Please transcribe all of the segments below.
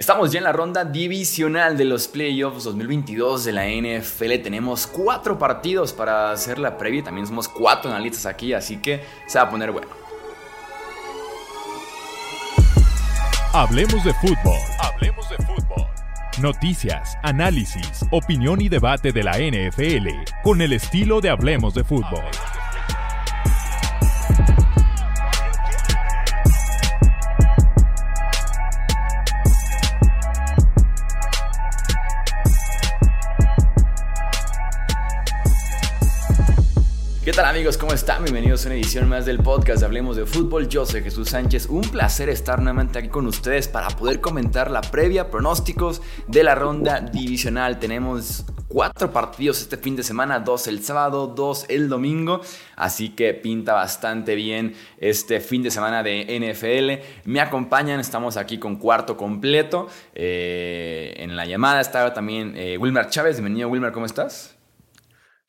Estamos ya en la ronda divisional de los playoffs 2022 de la NFL. Tenemos cuatro partidos para hacer la previa. También somos cuatro analistas aquí, así que se va a poner bueno. Hablemos de fútbol. Hablemos de fútbol. Noticias, análisis, opinión y debate de la NFL con el estilo de Hablemos de fútbol. ¿Cómo están? Bienvenidos a una edición más del podcast Hablemos de Fútbol. Yo soy Jesús Sánchez. Un placer estar nuevamente aquí con ustedes para poder comentar la previa, pronósticos de la ronda divisional. Tenemos cuatro partidos este fin de semana, dos el sábado, dos el domingo, así que pinta bastante bien este fin de semana de NFL. Me acompañan, estamos aquí con cuarto completo. Eh, en la llamada estaba también eh, Wilmer Chávez. Bienvenido Wilmer, ¿cómo estás?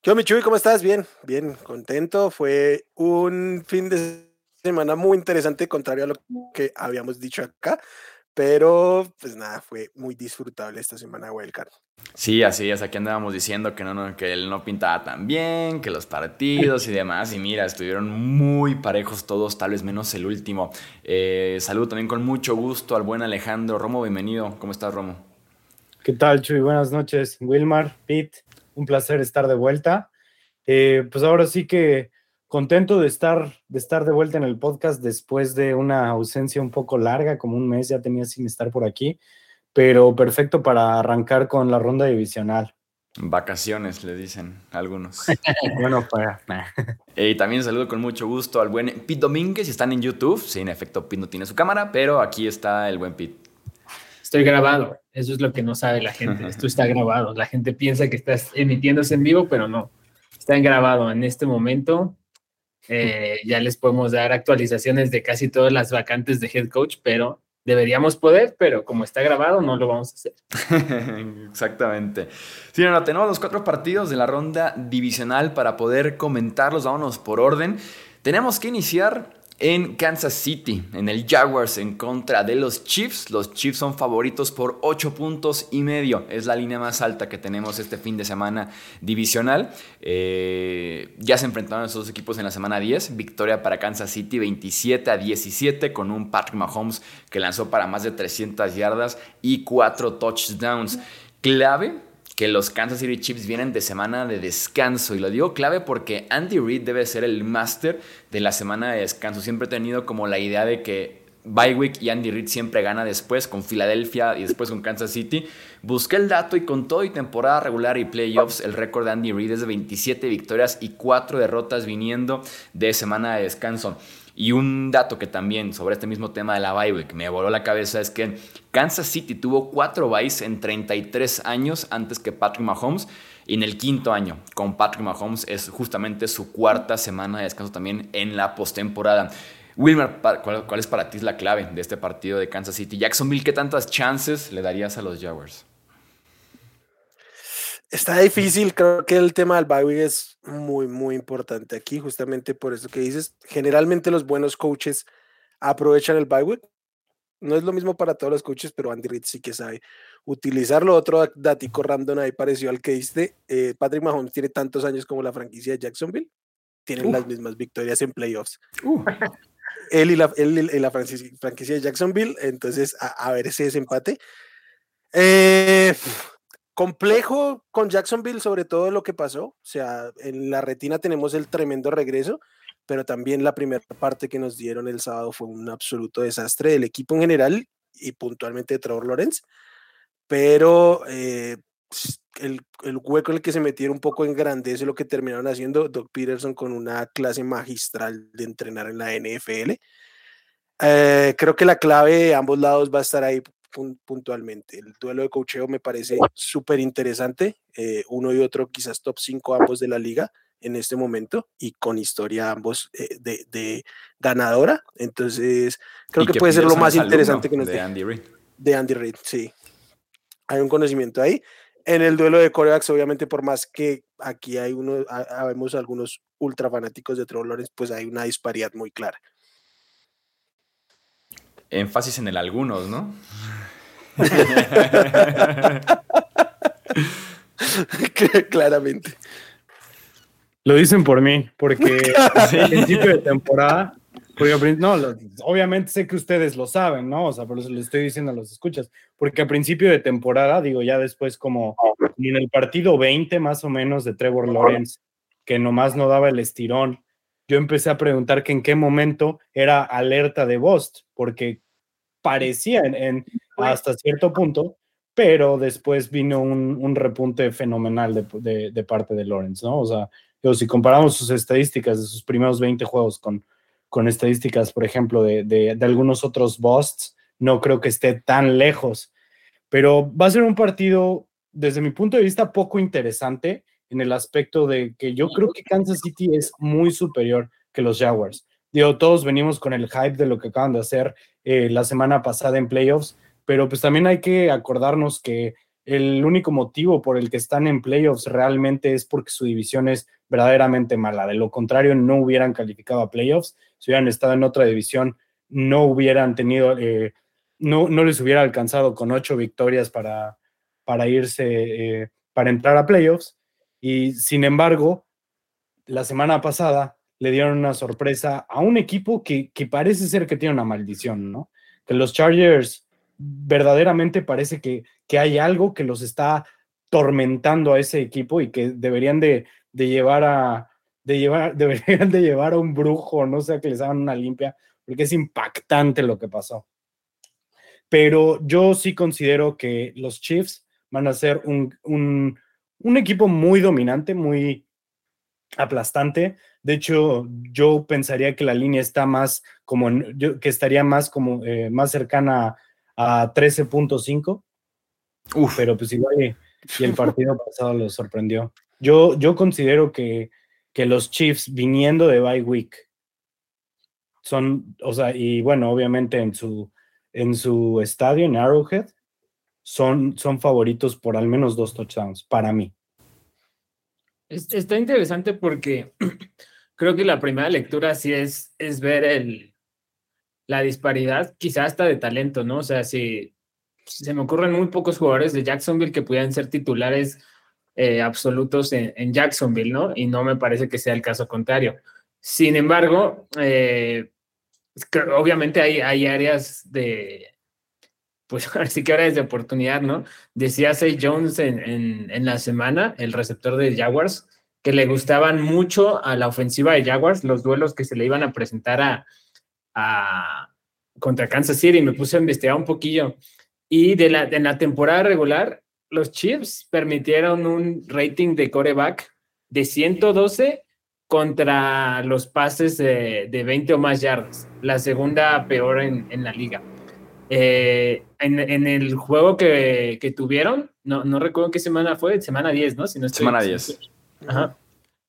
¿Qué onda, Michuy? ¿Cómo estás? Bien, bien, contento. Fue un fin de semana muy interesante, contrario a lo que habíamos dicho acá. Pero, pues nada, fue muy disfrutable esta semana Wildcard. Sí, así es. Aquí andábamos diciendo que, no, que él no pintaba tan bien, que los partidos y demás. Y mira, estuvieron muy parejos todos, tal vez menos el último. Eh, saludo también con mucho gusto al buen Alejandro Romo. Bienvenido. ¿Cómo estás, Romo? ¿Qué tal, Chuy? Buenas noches. Wilmar, Pete, un placer estar de vuelta. Eh, pues ahora sí que contento de estar, de estar de vuelta en el podcast después de una ausencia un poco larga, como un mes ya tenía sin estar por aquí, pero perfecto para arrancar con la ronda divisional. Vacaciones, le dicen algunos. bueno, para. Y también saludo con mucho gusto al buen Pete Domínguez. Si están en YouTube, sí, en efecto, Pete no tiene su cámara, pero aquí está el buen Pete. Estoy grabado. Eso es lo que no sabe la gente. Esto está grabado. La gente piensa que estás emitiéndose en vivo, pero no. Está grabado en este momento. Eh, ya les podemos dar actualizaciones de casi todas las vacantes de head coach, pero deberíamos poder, pero como está grabado, no lo vamos a hacer. Exactamente. Sí, no, tenemos los cuatro partidos de la ronda divisional para poder comentarlos. Vámonos por orden. Tenemos que iniciar en Kansas City, en el Jaguars en contra de los Chiefs. Los Chiefs son favoritos por 8 puntos y medio. Es la línea más alta que tenemos este fin de semana divisional. Eh, ya se enfrentaron esos equipos en la semana 10. Victoria para Kansas City 27 a 17 con un Patrick Mahomes que lanzó para más de 300 yardas y 4 touchdowns. Clave que los Kansas City Chiefs vienen de semana de descanso. Y lo digo clave porque Andy Reid debe ser el máster de la semana de descanso. Siempre he tenido como la idea de que Bywick y Andy Reid siempre gana después con Filadelfia y después con Kansas City. Busqué el dato y con todo y temporada regular y playoffs, el récord de Andy Reid es de 27 victorias y 4 derrotas viniendo de semana de descanso. Y un dato que también sobre este mismo tema de la bye que me voló la cabeza es que Kansas City tuvo cuatro byes en 33 años antes que Patrick Mahomes. Y en el quinto año con Patrick Mahomes es justamente su cuarta semana de descanso también en la postemporada. Wilmer, ¿cuál, ¿cuál, es para ti la clave de este partido de Kansas City? Jacksonville, ¿qué tantas chances le darías a los Jaguars? Está difícil, creo que el tema del bye es muy, muy importante aquí, justamente por eso que dices. Generalmente los buenos coaches aprovechan el bye week. No es lo mismo para todos los coaches, pero Andy Reid sí que sabe utilizarlo. Otro datico random ahí pareció al que diste. Eh, Patrick Mahomes tiene tantos años como la franquicia de Jacksonville. Tienen las mismas victorias en playoffs. Él y la, él y la franquicia, de Jacksonville. Entonces, a, a ver ese desempate. Eh, complejo con Jacksonville, sobre todo lo que pasó. O sea, en la retina tenemos el tremendo regreso, pero también la primera parte que nos dieron el sábado fue un absoluto desastre del equipo en general y puntualmente de Trevor Lawrence. Pero eh, el, el, hueco en el que se metieron un poco engrandece lo que terminaron haciendo Doc Peterson con una clase magistral de entrenar en la NFL. Eh, creo que la clave de ambos lados va a estar ahí puntualmente. El duelo de cocheo me parece súper interesante. Eh, uno y otro quizás top 5 ambos de la liga en este momento y con historia ambos eh, de, de, ganadora. Entonces, creo que, puede ser lo más interesante que nos de Andy Reid. De Andy Reid, sí. Hay un conocimiento ahí. En el duelo de corebacks, obviamente, por más que aquí hay uno, vemos algunos ultra fanáticos de Trevor Lawrence, pues hay una disparidad muy clara. Énfasis en el algunos, ¿no? Claramente. Lo dicen por mí, porque al principio de temporada, no, obviamente sé que ustedes lo saben, ¿no? O sea, por eso lo estoy diciendo a los escuchas, porque a principio de temporada, digo, ya después como en el partido 20 más o menos de Trevor Lawrence, que nomás no daba el estirón, yo empecé a preguntar que en qué momento era alerta de Bost, porque parecía en, hasta cierto punto, pero después vino un, repunte fenomenal de, de, parte de Lawrence, ¿no? O sea, si comparamos sus estadísticas de sus primeros 20 juegos con, con estadísticas, por ejemplo, de, de, algunos otros busts, no creo que esté tan lejos. Pero va a ser un partido, desde mi punto de vista, poco interesante en el aspecto de que yo creo que Kansas City es muy superior que los Jaguars. Digo, todos venimos con el hype de lo que acaban de hacer eh, la semana pasada en playoffs, pero pues también hay que acordarnos que el único motivo por el que están en playoffs realmente es porque su división es verdaderamente mala. De lo contrario, no hubieran calificado a playoffs. Si hubieran estado en otra división, no hubieran tenido, eh, no, no, les hubiera alcanzado con ocho victorias para, para irse, eh, para entrar a playoffs. Y sin embargo, la semana pasada le dieron una sorpresa a un equipo que, que parece ser que tiene una maldición, ¿no? Que los Chargers verdaderamente parece que, que hay algo que los está tormentando a ese equipo y que deberían de, llevar a de llevar, deberían de llevar a un brujo, no sé, que les hagan una limpia, porque es impactante lo que pasó. Pero yo sí considero que los Chiefs van a ser un, un, equipo muy dominante, muy aplastante. De hecho, yo pensaría que la línea está más como, yo, que estaría más como, eh, más cercana a 13.5. Pero pues igual y, el partido pasado lo sorprendió. Yo, yo considero que, que los Chiefs viniendo de bye week son, o sea, y bueno, obviamente en su, en su estadio, en Arrowhead, son, son favoritos por al menos dos touchdowns, para mí. Está interesante porque creo que la primera lectura sí es, es ver el, la disparidad, quizás hasta de talento, ¿no? O sea, si, se me ocurren muy pocos jugadores de Jacksonville que pudieran ser titulares eh, absolutos en, Jacksonville, ¿no? Y no me parece que sea el caso contrario. Sin embargo, eh, obviamente hay, hay áreas de, pues ahora sí que áreas de oportunidad, ¿no? Decía Say Jones en, en, la semana, el receptor de Jaguars, que le gustaban mucho a la ofensiva de Jaguars los duelos que se le iban a presentar a, contra Kansas City, me puse a investigar un poquillo. Y de la, de la temporada regular, los Chiefs permitieron un rating de coreback de 112 contra los pases de, de 20 o más yardas, la segunda peor en, en la liga. Eh, en, en, el juego que, que, tuvieron, no, no recuerdo qué semana fue, semana 10, ¿no? Si no semana 10. Ajá.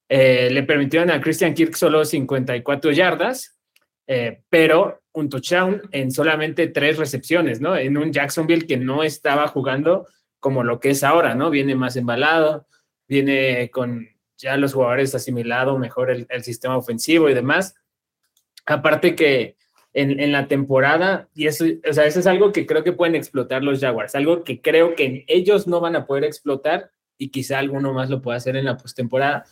Eh, le permitieron a Christian Kirk solo 54 yardas eh, pero un touchdown en solamente tres recepciones, ¿no? En un Jacksonville que no estaba jugando como lo que es ahora, ¿no? Viene más embalado, viene con ya los jugadores asimilado mejor el, sistema ofensivo y demás. Aparte que en, la temporada, y eso, o sea, eso es algo que creo que pueden explotar los Jaguars, algo que creo que ellos no van a poder explotar y quizá alguno más lo pueda hacer en la postemporada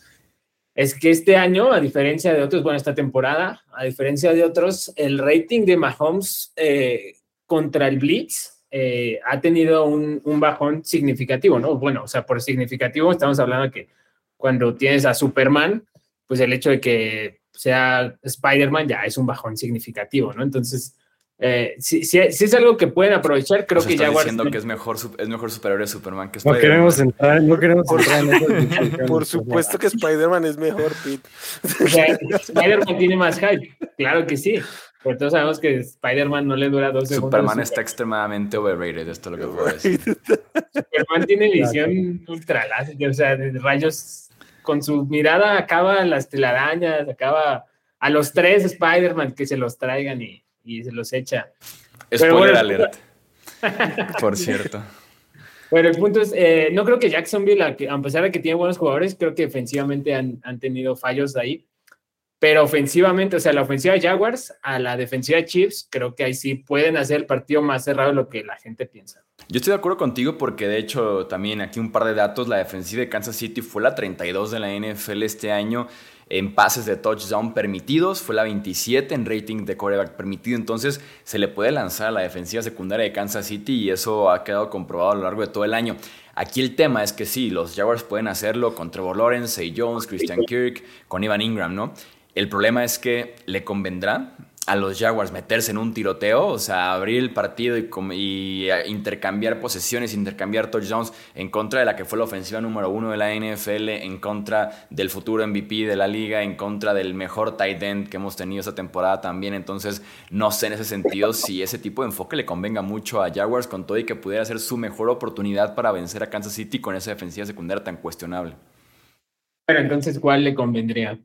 es que este año, a diferencia de otros, bueno, esta temporada, a diferencia de otros, el rating de Mahomes eh, contra el Blitz eh, ha tenido un, bajón significativo, ¿no? Bueno, o sea, por significativo estamos hablando que cuando tienes a Superman, pues el hecho de que sea Spider-Man ya es un bajón significativo, ¿no? Entonces, eh, si, si, es algo que pueden aprovechar, creo que ya diciendo que es mejor, es mejor superhéroe Superman que Spider-Man. No queremos entrar, no queremos entrar en Por supuesto que Spider-Man es mejor, Pete. Spider-Man tiene más hype, claro que sí. Pero todos sabemos que Spider-Man no le dura dos segundos. Superman está extremadamente overrated, esto es lo que puedo decir. Superman tiene visión ultra láser, o sea, de rayos. Con su mirada acaba las telarañas, acaba a los tres Spider-Man que se los traigan y y se los echa. Spoiler alert. Por cierto. Bueno, el punto es, eh, no creo que Jacksonville, a, pesar de que tiene buenos jugadores, creo que defensivamente han, tenido fallos ahí. Pero ofensivamente, o sea, la ofensiva de Jaguars a la defensiva de Chiefs, creo que ahí sí pueden hacer el partido más cerrado de lo que la gente piensa. Yo estoy de acuerdo contigo porque de hecho también aquí un par de datos, la defensiva de Kansas City fue la 32 de la NFL este año en pases de touchdown permitidos, fue la 27 en rating de coreback permitido, entonces se le puede lanzar a la defensiva secundaria de Kansas City y eso ha quedado comprobado a lo largo de todo el año. Aquí el tema es que sí, los Jaguars pueden hacerlo con Trevor Lawrence, Say Jones, Christian Kirk, con Ivan Ingram, ¿no? El problema es que le convendrá a los Jaguars meterse en un tiroteo, o sea, abrir el partido y, eh, intercambiar posesiones, intercambiar touchdowns en contra de la que fue la ofensiva número uno de la NFL, en contra del futuro MVP de la liga, en contra del mejor tight end que hemos tenido esta temporada también. Entonces, no sé en ese sentido si ese tipo de enfoque le convenga mucho a Jaguars con todo y que pudiera ser su mejor oportunidad para vencer a Kansas City con esa defensiva secundaria tan cuestionable. Pero entonces, ¿cuál le convendría?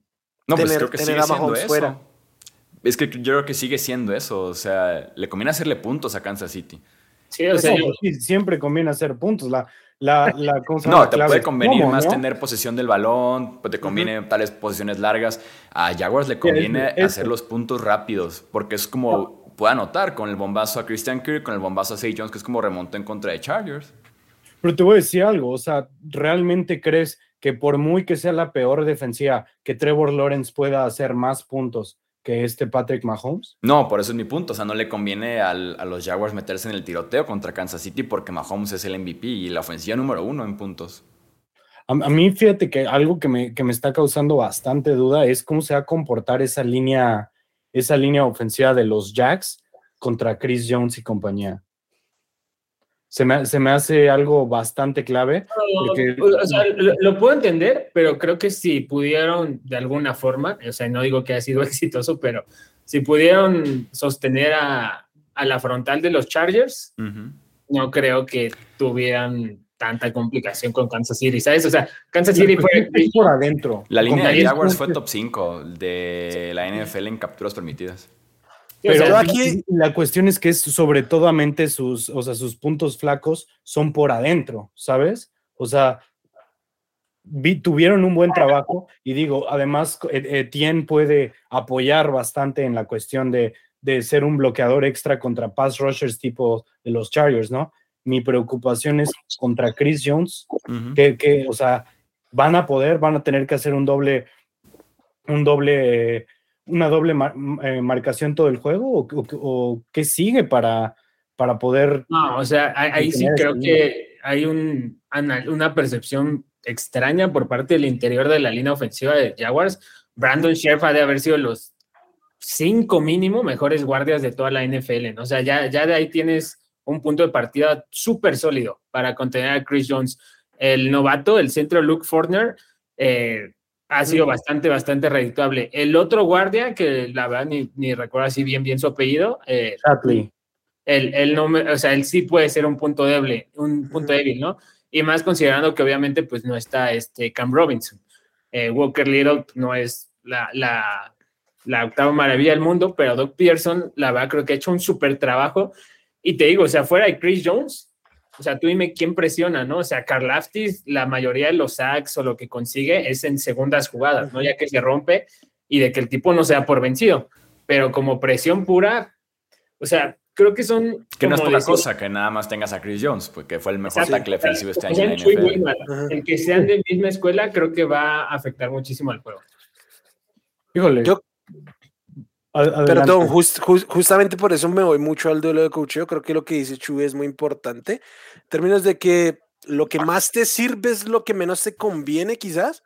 No, pues creo que sigue siendo eso. Fuera. Es que yo creo que sigue siendo eso. O sea, le conviene hacerle puntos a Kansas City. Sí, o sea, siempre conviene hacer puntos. La, la, la no, te puede convenir más tener posesión del balón, pues te conviene tales posiciones largas. A Jaguars le conviene hacer los puntos rápidos, porque es como puede anotar con el bombazo a Christian Kirk, con el bombazo a Say Jones, que es como remonta en contra de Chargers. Pero te voy a decir algo, o sea, ¿realmente crees que por muy que sea la peor defensiva, que Trevor Lawrence pueda hacer más puntos que este Patrick Mahomes? No, por eso es mi punto. O sea, no le conviene a los Jaguars meterse en el tiroteo contra Kansas City porque Mahomes es el MVP y la ofensiva número uno en puntos. A, mí, fíjate que algo que me, que me, está causando bastante duda es cómo se va a comportar esa línea, esa línea ofensiva de los Jacks contra Chris Jones y compañía se me, hace algo bastante clave. o sea, lo, puedo entender, pero creo que si pudieron de alguna forma, o sea, no digo que haya sido exitoso, pero si pudieron sostener a, la frontal de los Chargers, no creo que tuvieran tanta complicación con Kansas City, ¿sabes? O sea, Kansas City fue... por adentro. La línea de Jaguars fue top 5 de la NFL en capturas permitidas. Pero aquí la cuestión es que es sobre todo sus, o sea, sus puntos flacos son por adentro, ¿sabes? O sea, tuvieron un buen trabajo y digo, además Etienne puede apoyar bastante en la cuestión de, de ser un bloqueador extra contra pass rushers tipo de los Chargers, ¿no? Mi preocupación es contra Chris Jones, que, que, o sea, van a poder, van a tener que hacer un doble, un doble una doble eh, marcación todo el juego o, qué sigue para, para poder... No, o sea, ahí, sí creo que hay un, una percepción extraña por parte del interior de la línea ofensiva de Jaguars. Brandon Sheriff ha de haber sido los cinco mínimo mejores guardias de toda la NFL. ¿no? O sea, ya, ya de ahí tienes un punto de partida súper sólido para contener a Chris Jones. El novato, el centro Luke Fortner, eh, ha sido bastante, bastante redituable. El otro guardia, que la verdad ni, ni recuerdo así bien, bien su apellido. Eh, él, él, no o sea, él sí puede ser un punto débil, un punto débil, ¿no? Y más considerando que obviamente pues no está este Cam Robinson. Eh, Walker Little no es la, la, la, octava maravilla del mundo, pero Doc Pearson, la verdad, creo que ha hecho un súper trabajo. Y te digo, o sea, fuera de Chris Jones, o sea, tú dime quién presiona, ¿no? O sea, Aftis, la mayoría de los sacks o lo que consigue es en segundas jugadas, ¿no? Ya que se rompe y de que el tipo no sea por vencido. Pero como presión pura, o sea, creo que son. Que no es poca cosa que nada más tengas a Chris Jones, porque fue el mejor tackle defensivo este año. En NFL. El que sean de misma escuela creo que va a afectar muchísimo al juego. Híjole. Yo, Perdón, justamente por eso me voy mucho al duelo de coacheo. Creo que lo que dice Chu es muy importante. En términos de que lo que más te sirve es lo que menos te conviene, quizás.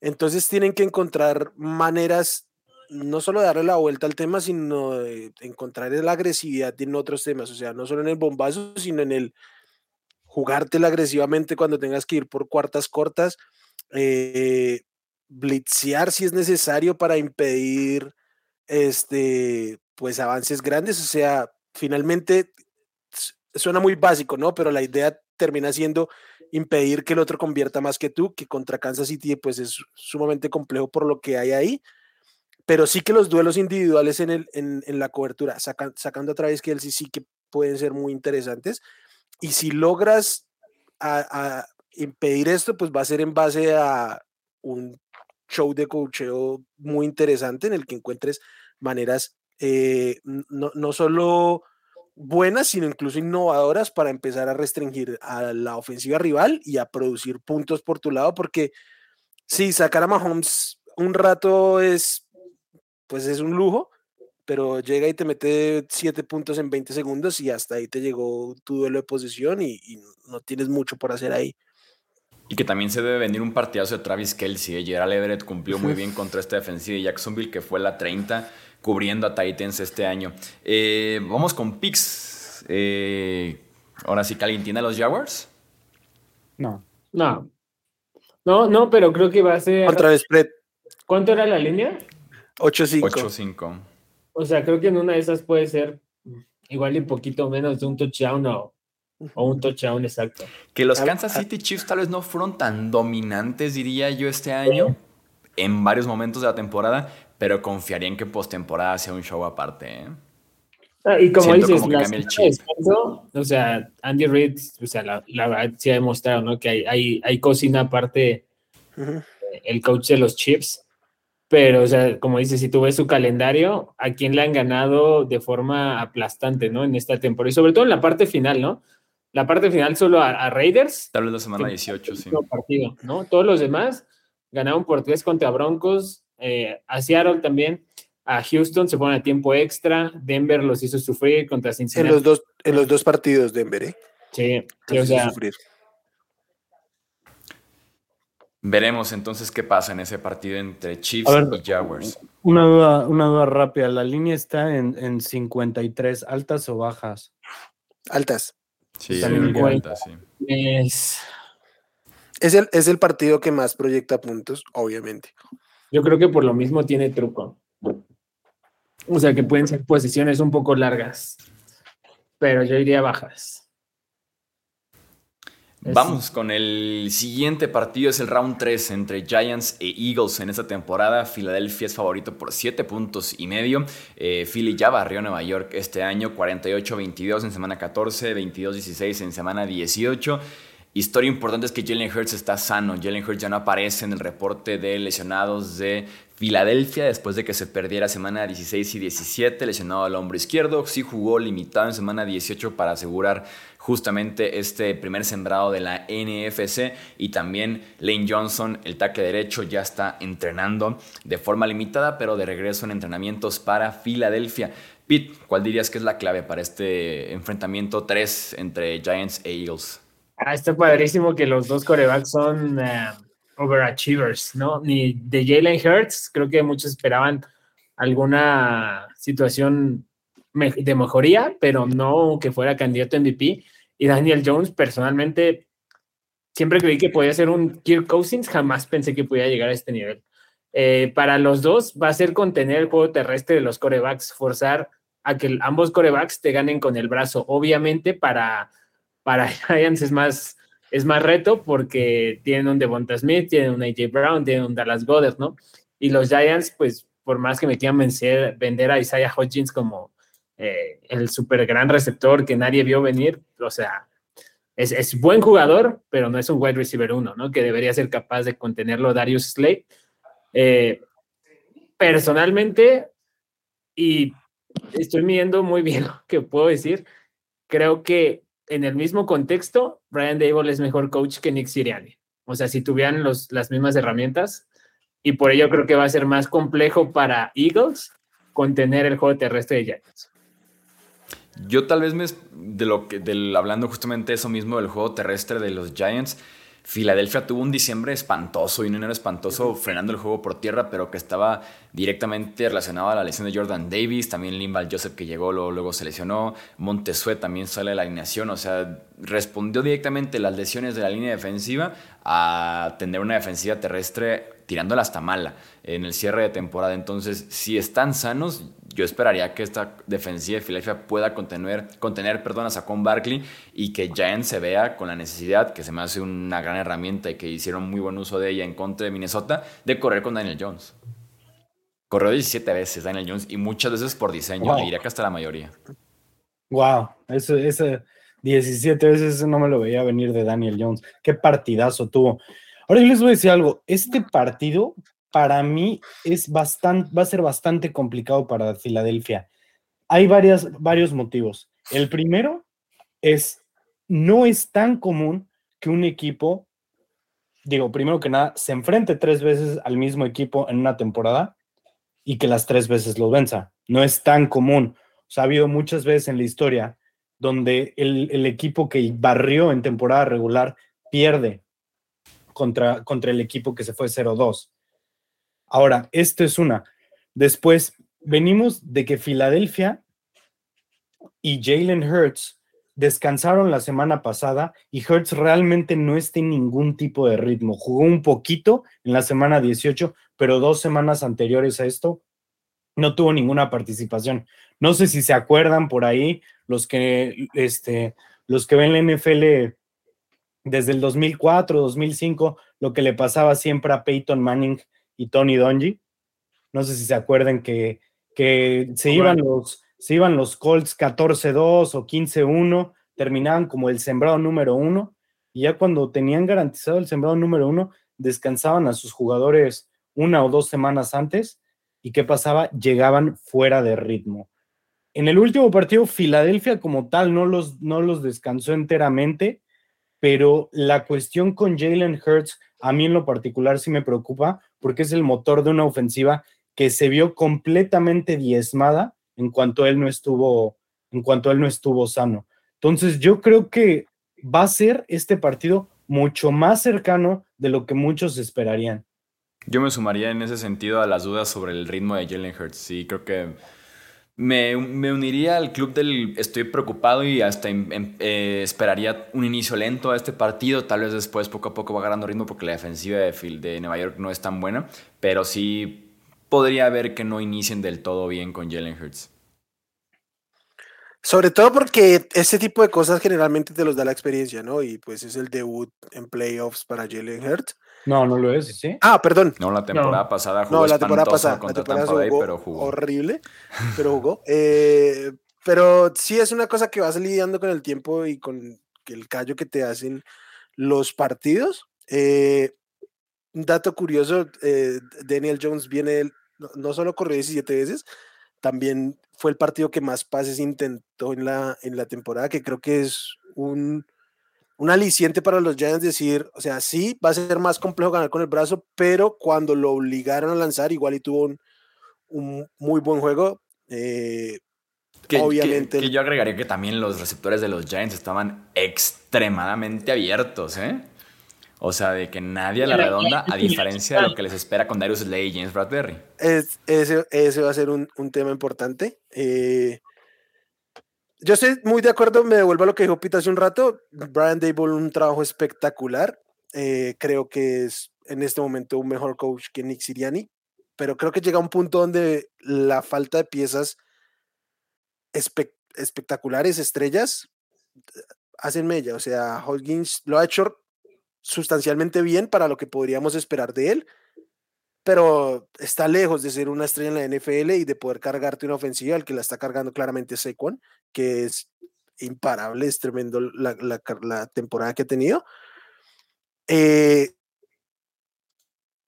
Entonces tienen que encontrar maneras, no solo de darle la vuelta al tema, sino de encontrar la agresividad en otros temas. O sea, no solo en el bombazo, sino en el jugártela agresivamente cuando tengas que ir por cuartas cortas. Eh, blitzear si es necesario para impedir este, pues avances grandes, o sea, finalmente suena muy básico, ¿no? Pero la idea termina siendo impedir que el otro convierta más que tú, que contra Kansas City pues es sumamente complejo por lo que hay ahí, pero sí que los duelos individuales en, el, en, la cobertura, sacando a través que él sí, sí que pueden ser muy interesantes, y si logras impedir esto, pues va a ser en base a un show de cocheo muy interesante en el que encuentres maneras eh, no, no solo buenas, sino incluso innovadoras para empezar a restringir a la ofensiva rival y a producir puntos por tu lado, porque si sacar a Mahomes un rato es, pues es un lujo, pero llega y te mete siete puntos en 20 segundos y hasta ahí te llegó tu duelo de posición y, no tienes mucho por hacer ahí. Y que también se debe venir un partidazo de Travis Kelsey. ¿eh? Gerald Everett cumplió muy bien contra esta defensiva de Jacksonville, que fue la 30 cubriendo a Titans este año. Eh, vamos con picks. Eh, ahora sí, ¿alguien tiene a los Jaguars? No. No. No, no, pero creo que va a ser. Otra vez, Fred. ¿Cuánto era la línea? 8-5. 8-5. O sea, creo que en una de esas puede ser igual y un poquito menos de un touchdown o, o un touchdown exacto. Que los Kansas City Chiefs tal vez no fueron tan dominantes, diría yo, este año, en varios momentos de la temporada, pero confiaría en que postemporada sea un show aparte. ¿eh? Ah, y como dices, o sea, Andy Reid, o sea, la, verdad sí ha demostrado, ¿no? Que hay, hay, hay cocina aparte, el coach de los Chiefs. Pero, o sea, como dices, si tú ves su calendario, ¿a quién le han ganado de forma aplastante, ¿no? En esta temporada. Y sobre todo en la parte final, ¿no? La parte final solo a, Raiders. Tal vez la semana 18, sí. Partido, ¿no? Todos los demás ganaron por tres contra Broncos, eh, a Seattle también, a Houston se fueron a tiempo extra, Denver los hizo sufrir contra Cincinnati. En los dos, en los dos partidos, Denver, ¿eh? Sí, o sea, Veremos entonces qué pasa en ese partido entre Chiefs y Jaguars. Una duda, una duda rápida. La línea está en, en 53, ¿altas o bajas? Altas. Sí. Es... Es, el, es el partido que más proyecta puntos, obviamente. Yo creo que por lo mismo tiene truco. O sea que pueden ser posiciones un poco largas, pero yo iría bajas. Vamos con el siguiente partido, es el round 3 entre Giants e Eagles en esta temporada. Filadelfia es favorito por 7 puntos y medio. Eh, Philly ya barrió Nueva York este año, 48-22 en semana 14, 22-16 en semana 18. Historia importante es que Jalen Hurts está sano. Jalen Hurts ya no aparece en el reporte de lesionados de Filadelfia después de que se perdiera semana 16 y 17, lesionado al hombro izquierdo. Sí jugó limitado en semana 18 para asegurar justamente este primer sembrado de la NFC. Y también Lane Johnson, el taque derecho, ya está entrenando de forma limitada, pero de regreso en entrenamientos para Filadelfia. Pete, ¿cuál dirías que es la clave para este enfrentamiento 3 entre Giants e Eagles? Ah, está padrísimo que los dos corebacks son eh, overachievers, ¿no? Ni de Jalen Hurts, creo que muchos esperaban alguna situación de mejoría, pero no que fuera candidato MVP. Y Daniel Jones, personalmente, siempre creí que podía ser un Kirk Cousins, jamás pensé que podía llegar a este nivel. Eh, para los dos va a ser contener el juego terrestre de los corebacks, forzar a que ambos corebacks te ganen con el brazo, obviamente para para Giants es más, es más reto porque tienen un Devonta Smith, tienen un AJ Brown, tienen un Dallas Goddard, ¿no? Y los Giants, pues, por más que me quieran vencer, vender a Isaiah Hodgins como eh, el super gran receptor que nadie vio venir, o sea, es, es, buen jugador, pero no es un wide receiver uno, ¿no? Que debería ser capaz de contenerlo Darius Slade. Eh, personalmente, y estoy midiendo muy bien lo que puedo decir, creo que en el mismo contexto, Brian Dable es mejor coach que Nick Sirianni. O sea, si tuvieran los, las mismas herramientas, y por ello creo que va a ser más complejo para Eagles contener el juego terrestre de Giants. Yo tal vez me, de lo que, del, hablando justamente eso mismo del juego terrestre de los Giants, Filadelfia tuvo un diciembre espantoso y un enero espantoso frenando el juego por tierra, pero que estaba directamente relacionado a la lesión de Jordan Davis, también Limbal Joseph que llegó, luego, luego se lesionó, Montesue también sale de la alineación, o sea, respondió directamente las lesiones de la línea defensiva a tener una defensiva terrestre tirándola hasta mala en el cierre de temporada. Entonces, si están sanos, yo esperaría que esta defensiva de Philadelphia pueda contener, contener perdón, a Saquon Barkley y que Giants se vea con la necesidad, que se me hace una gran herramienta y que hicieron muy buen uso de ella en contra de Minnesota, de correr con Daniel Jones. Corrió 17 veces Daniel Jones y muchas veces por diseño, diría que hasta la mayoría. Wow, eso, eso 17 veces no me lo veía venir de Daniel Jones. Qué partidazo tuvo. Ahora yo les voy a decir algo, este partido para mí es bastante, va a ser bastante complicado para Filadelfia. Hay varias, varios motivos. El primero es, no es tan común que un equipo, digo, primero que nada, se enfrente tres veces al mismo equipo en una temporada y que las tres veces lo venza. No es tan común. O sea, ha habido muchas veces en la historia donde el, el equipo que barrió en temporada regular pierde contra, contra el equipo que se fue 0-2. Ahora, esto es una. Después, venimos de que Filadelfia y Jalen Hurts descansaron la semana pasada y Hurts realmente no está en ningún tipo de ritmo. Jugó un poquito en la semana 18, pero dos semanas anteriores a esto no tuvo ninguna participación. No sé si se acuerdan por ahí los que, este, los que ven la NFL desde el 2004, 2005, lo que le pasaba siempre a Peyton Manning y Tony Dungy. No sé si se acuerdan que, que se, iban los, se iban los Colts 14-2 o 15-1, terminaban como el sembrado número uno, y ya cuando tenían garantizado el sembrado número uno, descansaban a sus jugadores una o dos semanas antes, y ¿qué pasaba? Llegaban fuera de ritmo. En el último partido, Filadelfia como tal no los, no los descansó enteramente, pero la cuestión con Jalen Hurts, a mí en lo particular sí me preocupa, porque es el motor de una ofensiva que se vio completamente diezmada en cuanto él no estuvo, en cuanto él no estuvo sano. Entonces, yo creo que va a ser este partido mucho más cercano de lo que muchos esperarían. Yo me sumaría en ese sentido a las dudas sobre el ritmo de Jalen Hurts. Sí, creo que me, uniría al club del estoy preocupado y hasta eh, esperaría un inicio lento a este partido. Tal vez después poco a poco va agarrando ritmo porque la defensiva de, de Nueva York no es tan buena. Pero sí podría haber que no inicien del todo bien con Jalen Hurts. Sobre todo porque este tipo de cosas generalmente te los da la experiencia, ¿no? Y pues es el debut en playoffs para Jalen Hurts. No, no lo es, ¿sí? Ah, perdón. No, la temporada pasada jugó no, la temporada pasada, contra la temporada Tampa Bay, pero jugó. Horrible, pero jugó. Eh, pero sí es una cosa que vas lidiando con el tiempo y con el callo que te hacen los partidos. Eh, un dato curioso, eh, Daniel Jones viene, no, solo corrió 17 veces, también fue el partido que más pases intentó en la, en la temporada, que creo que es un un aliciente para los Giants decir, o sea, sí, va a ser más complejo ganar con el brazo, pero cuando lo obligaron a lanzar, igual y tuvo un, muy buen juego. Eh, obviamente. Que, yo agregaría que también los receptores de los Giants estaban extremadamente abiertos, ¿eh? O sea, de que nadie a la redonda, a diferencia de lo que les espera con Darius Slay y James Bradbury. Es, ese, ese va a ser un, un tema importante. Eh, yo estoy muy de acuerdo, me devuelvo a lo que dijo Pita hace un rato. Brian Dable, un trabajo espectacular. Eh, creo que es en este momento un mejor coach que Nick Siriani, pero creo que llega un punto donde la falta de piezas espectaculares, estrellas, hacen mella. O sea, Hodgins lo ha hecho sustancialmente bien para lo que podríamos esperar de él pero está lejos de ser una estrella en la NFL y de poder cargarte una ofensiva, el que la está cargando claramente Saquon, que es imparable, es tremendo la, la, temporada que ha tenido. Eh,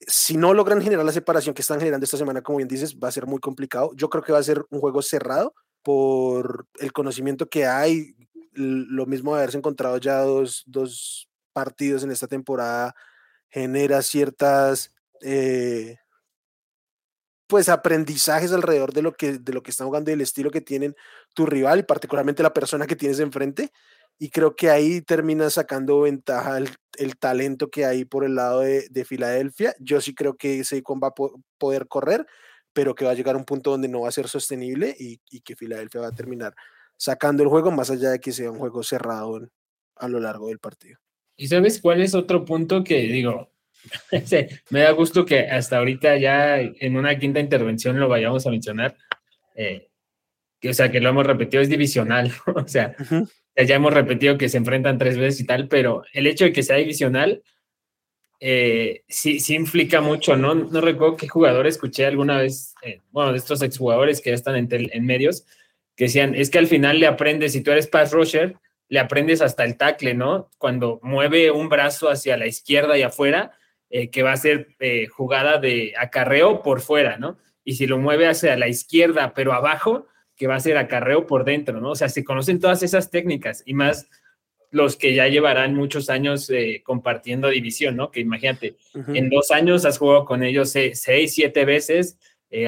si no logran generar la separación que están generando esta semana, como bien dices, va a ser muy complicado. Yo creo que va a ser un juego cerrado por el conocimiento que hay. Lo mismo de haberse encontrado ya dos, dos partidos en esta temporada genera ciertas eh, pues aprendizajes alrededor de lo que de lo que están jugando y el estilo que tienen tu rival y particularmente la persona que tienes enfrente y creo que ahí termina sacando ventaja el, talento que hay por el lado de, Filadelfia. Yo sí creo que Saquon va a poder correr, pero que va a llegar a un punto donde no va a ser sostenible y, que Filadelfia va a terminar sacando el juego más allá de que sea un juego cerrado a lo largo del partido. ¿Y sabes cuál es otro punto que digo? Me da gusto que hasta ahorita ya en una quinta intervención lo vayamos a mencionar. Eh, que, o sea, que lo hemos repetido, es divisional. o sea, ya hemos repetido que se enfrentan tres veces y tal, pero el hecho de que sea divisional eh, sí, sí implica mucho, ¿no? No recuerdo qué jugador escuché alguna vez, eh, bueno, de estos exjugadores que ya están en, en medios, que decían, es que al final le aprendes, si tú eres pass rusher, le aprendes hasta el tackle, ¿no? Cuando mueve un brazo hacia la izquierda y afuera, eh, que va a ser eh, jugada de acarreo por fuera, ¿no? Y si lo mueve hacia la izquierda, pero abajo, que va a ser acarreo por dentro, ¿no? O sea, se conocen todas esas técnicas y más los que ya llevarán muchos años eh, compartiendo división, ¿no? Que imagínate, en dos años has jugado con ellos seis, siete veces,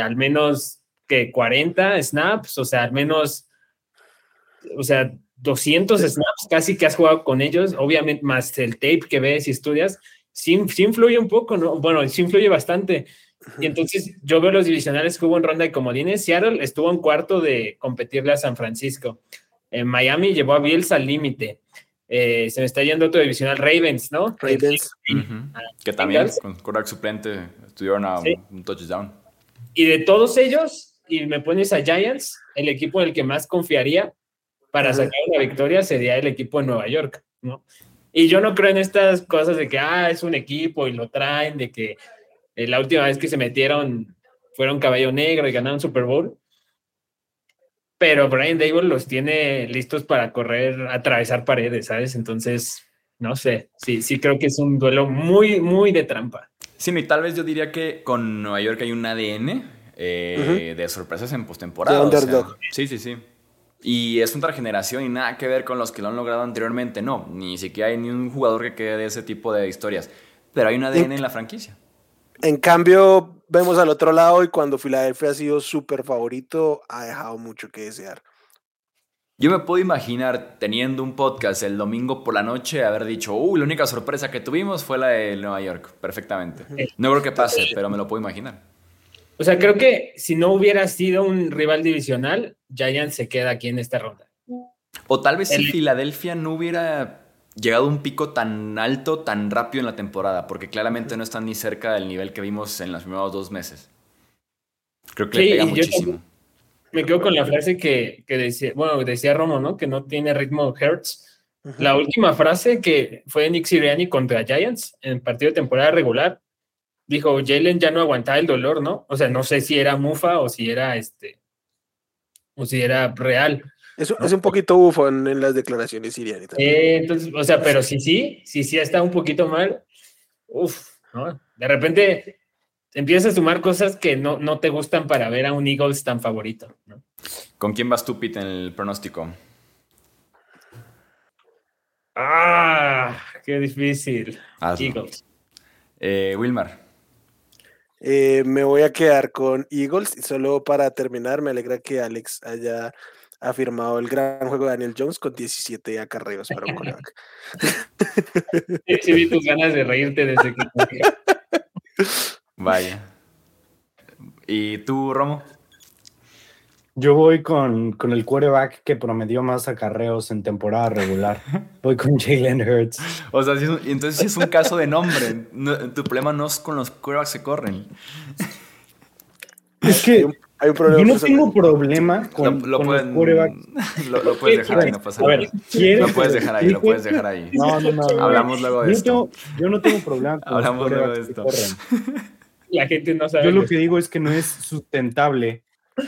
al menos que 40 snaps, o sea, al menos, o sea, 200 snaps casi que has jugado con ellos, obviamente más el tape que ves y estudias, sí, influye un poco, ¿no? Bueno, sí influye bastante. Y entonces yo veo los divisionales que hubo en ronda de comodines. Seattle estuvo en cuarto de competirle a San Francisco. En Miami llevó a Bills al límite. Eh, se me está yendo otro divisional, Ravens, ¿no? Ravens. Que también con quarterback suplente estuvieron a un touchdown. Y de todos ellos, y me pones a Giants, el equipo en el que más confiaría para sacar una victoria sería el equipo de Nueva York, ¿no? Y yo no creo en estas cosas de que, ah, es un equipo y lo traen, de que eh, la última vez que se metieron fueron caballo negro y ganaron Super Bowl. Pero Brian Dable los tiene listos para correr, atravesar paredes, ¿sabes? Entonces, no sé, sí, sí creo que es un duelo muy, muy de trampa. Sí, y tal vez yo diría que con Nueva York hay un ADN eh, de sorpresas en postemporada. sí, sí, sí. Y es otra generación y nada que ver con los que lo han logrado anteriormente. No, ni siquiera hay ni un jugador que quede de ese tipo de historias. Pero hay un ADN en la franquicia. En cambio, vemos al otro lado y cuando Filadelfia ha sido súper favorito, ha dejado mucho que desear. Yo me puedo imaginar teniendo un podcast el domingo por la noche, haber dicho, uy, la única sorpresa que tuvimos fue la de Nueva York, perfectamente. No creo que pase, pero me lo puedo imaginar. O sea, creo que si no hubiera sido un rival divisional, Giants se queda aquí en esta ronda. O tal vez si Filadelfia no hubiera llegado a un pico tan alto, tan rápido en la temporada, porque claramente no están ni cerca del nivel que vimos en los primeros dos meses. Creo que le pega muchísimo. Me quedo con la frase que, decía, bueno, decía Romo, ¿no? Que no tiene ritmo Hertz. La última frase que fue Nick Siriani contra Giants en partido de temporada regular, dijo, Jalen ya no aguantaba el dolor, ¿no? O sea, no sé si era mufa o si era este, o si era real. Es, es un poquito bufo en, las declaraciones sirianas. Eh, entonces, o sea, pero si sí, si sí está un poquito mal, uff, ¿no? De repente empiezas a sumar cosas que no, no te gustan para ver a un Eagles tan favorito, ¿no? ¿Con quién vas tú, Pete, en el pronóstico? Ah, qué difícil. Eagles. Eh, Wilmar. Eh, me voy a quedar con Eagles y solo para terminar, me alegra que Alex haya afirmado el gran juego de Daniel Jones con 17 acarreos para un coreback. Sí, vi tus ganas de reírte desde que. Vaya. ¿Y tú, Romo? Yo voy con, con el quarterback que promedió más acarreos en temporada regular. Voy con Jalen Hurts. O sea, entonces es un caso de nombre. tu problema no es con los quarterbacks que corren. Es que hay un problema yo no tengo problema con, lo, los quarterbacks. Lo, puedes dejar ahí, no pasa nada. Lo puedes dejar ahí, lo puedes dejar ahí. No, no, no. Hablamos luego de esto. yo no tengo problema con Hablamos luego de esto. La gente no sabe. Yo lo que digo es que no es sustentable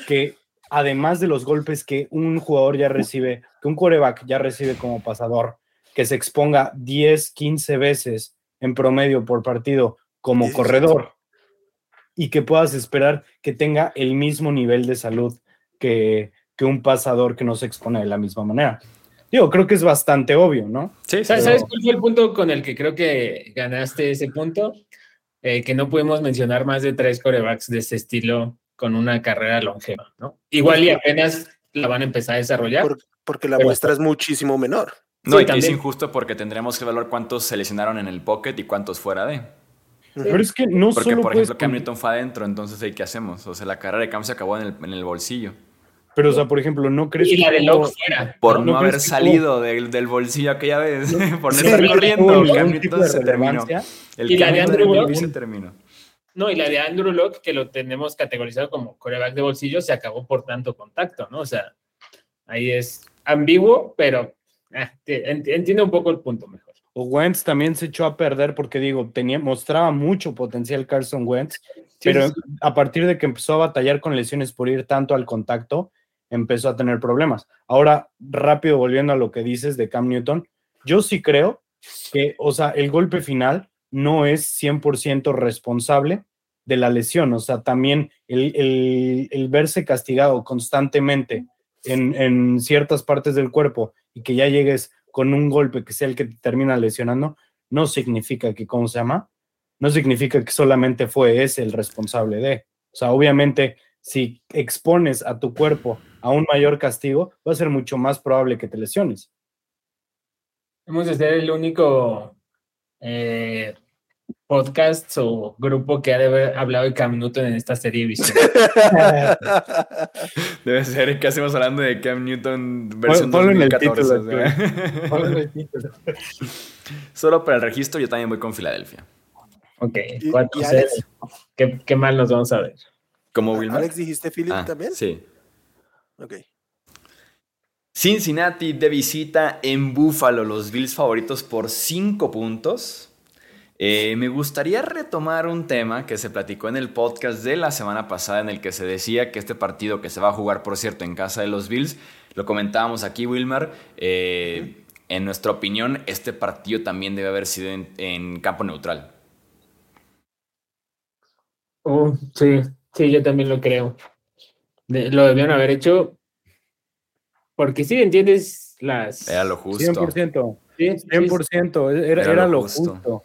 que además de los golpes que un jugador ya recibe, que un coreback ya recibe como pasador, que se exponga 10, 15 veces en promedio por partido como corredor y que puedas esperar que tenga el mismo nivel de salud que, que un pasador que no se expone de la misma manera. Digo, creo que es bastante obvio, ¿no? Sí, ¿sabes, cuál fue el punto con el que creo que ganaste ese punto? Eh, que no podemos mencionar más de tres corebacks de ese estilo con una carrera longeva, ¿no? Igual y apenas la van a empezar a desarrollar. porque la muestra es muchísimo menor. No, y es injusto porque tendremos que evaluar cuántos se lesionaron en el pocket y cuántos fuera de. Pero es que no Porque, por ejemplo, Cam Newton fue adentro, entonces ¿qué hacemos? O sea, la carrera de Cam se acabó en el, en el bolsillo. Pero, o sea, por ejemplo, ¿no crees y la de Locke fuera. Por no, haber salido del, del, bolsillo aquella vez, por no estar corriendo, Cam Newton se terminó. El y la de Andrew se terminó. No, y la de Andrew Locke, que lo tenemos categorizado como coreback de bolsillo, se acabó por tanto contacto, ¿no? O sea, ahí es ambiguo, pero eh, entiende un poco el punto mejor. O Wentz también se echó a perder porque, digo, tenía, mostraba mucho potencial Carson Wentz, pero a partir de que empezó a batallar con lesiones por ir tanto al contacto, empezó a tener problemas. Ahora, rápido volviendo a lo que dices de Cam Newton, yo sí creo que, o sea, el golpe final no es 100% responsable de la lesión. O sea, también el, verse castigado constantemente en, en, ciertas partes del cuerpo y que ya llegues con un golpe que sea el que te termina lesionando, no significa que, ¿cómo se llama? No significa que solamente fue ese el responsable de. O sea, obviamente, si expones a tu cuerpo a un mayor castigo, va a ser mucho más probable que te lesiones. Hemos de ser el único eh, podcast o grupo que ha de haber hablado de Cam Newton en esta serie Debe ser que hacemos hablando de Cam Newton versión 2014. el título. Solo para el registro, yo también voy con Filadelfia. Ok, ¿cuántos ¿Qué, ¿Qué, mal nos vamos a ver? ¿Como Wilmar? ¿Alex dijiste Philip ah, también? Sí. Ok. Cincinnati de visita en Buffalo, los Bills favoritos por 5 puntos. Eh, me gustaría retomar un tema que se platicó en el podcast de la semana pasada en el que se decía que este partido que se va a jugar, por cierto, en casa de los Bills, lo comentábamos aquí, Wilmar, eh, en nuestra opinión, este partido también debe haber sido en, campo neutral. Oh, sí, sí, yo también lo creo. lo debieron haber hecho porque si entiendes las... Era lo justo. 100%. 100%, era, era, lo, justo.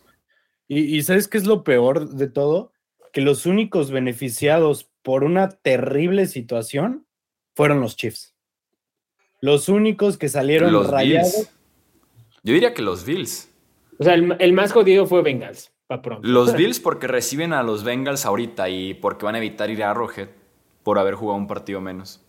Y, ¿sabes qué es lo peor de todo? Que los únicos beneficiados por una terrible situación fueron los Chiefs. Los únicos que salieron los rayados. Yo diría que los Bills. O sea, el, más jodido fue Bengals, para pronto. Los Bills porque reciben a los Bengals ahorita y porque van a evitar ir a Roget por haber jugado un partido menos.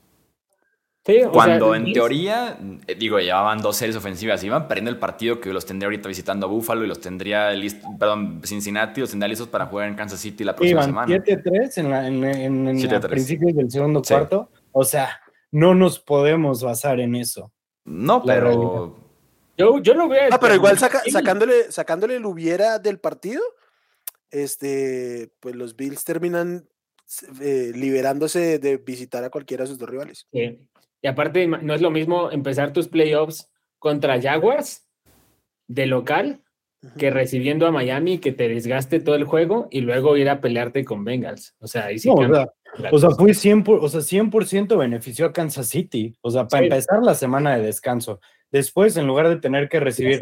Cuando en teoría, eh, digo, llevaban dos series ofensivas, iban perdiendo el partido que los tendría ahorita visitando a Buffalo y los tendría listo, perdón, Cincinnati los tendría listos para jugar en Kansas City la próxima semana. 7-3 en, en, principios del segundo cuarto. O sea, no nos podemos basar en eso. No, pero. Yo, yo lo veo. Ah, pero igual sacándole, sacándole el hubiera del partido, este, pues los Bills terminan eh, liberándose de visitar a cualquiera de sus dos rivales. Sí. Y aparte, no es lo mismo empezar tus playoffs contra Jaguars de local que recibiendo a Miami que te desgaste todo el juego y luego ir a pelearte con Bengals. O sea, ahí sí. o, sea, fue 100%, o sea, 100 benefició a Kansas City. O sea, para empezar la semana de descanso. Después, en lugar de tener que recibir.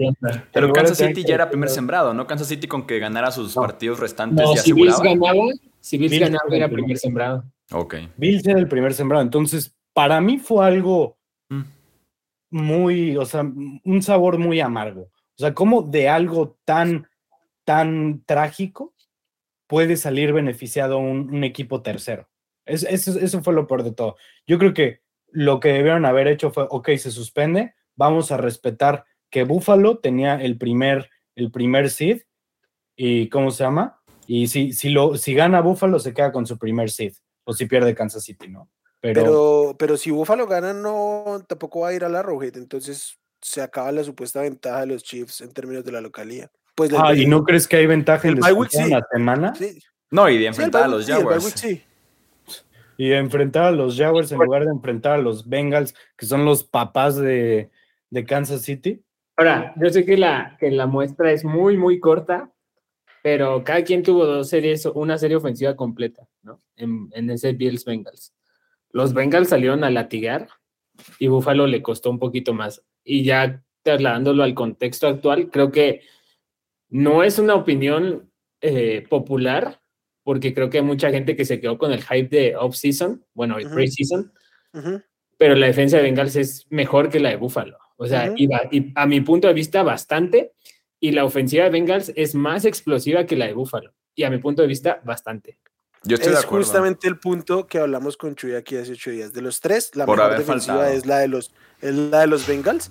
Pero Kansas City ya era primer sembrado, ¿no? Kansas City con que ganara sus partidos restantes no, si Bills ganaba, si Bills, ganaba, era primer sembrado. Ok. Bills era el primer sembrado. Entonces, para mí fue algo mm. muy, o sea, un sabor muy amargo. O sea, como de algo tan, tan trágico puede salir beneficiado un, equipo tercero. eso, fue lo peor de todo. Yo creo que lo que debieron haber hecho fue, ok, se suspende, vamos a respetar que Buffalo tenía el primer, el primer seed y ¿cómo se llama? Y si, si, lo, si gana Buffalo se queda con su primer seed o si pierde Kansas City, ¿no? Pero, pero, si Buffalo gana, no tampoco va a ir a la Rojet, entonces se acaba la supuesta ventaja de los Chiefs en términos de la localía. Pues ah, ¿y no crees que hay ventaja en la semana? No, y de enfrentar a los Jaguars. Y de enfrentar a los Jaguars en lugar de enfrentar a los Bengals, que son los papás de, Kansas City. Ahora, yo sé que la, que la muestra es muy, muy corta, pero cada quien tuvo dos series, una serie ofensiva completa, ¿no? En, en ese Bills Bengals. Los Bengals salieron a latigar y Buffalo le costó un poquito más. Y ya trasladándolo al contexto actual, creo que no es una opinión eh, popular, porque creo que hay mucha gente que se quedó con el hype de off-season, bueno, el pre-season, pero la defensa de Bengals es mejor que la de Buffalo. O sea, y, a mi punto de vista, bastante. Y la ofensiva de Bengals es más explosiva que la de Buffalo. Y a mi punto de vista, bastante es justamente el punto que hablamos con Chuy aquí hace ocho días. De los tres, la mejor defensiva es la de los, es la de los Bengals.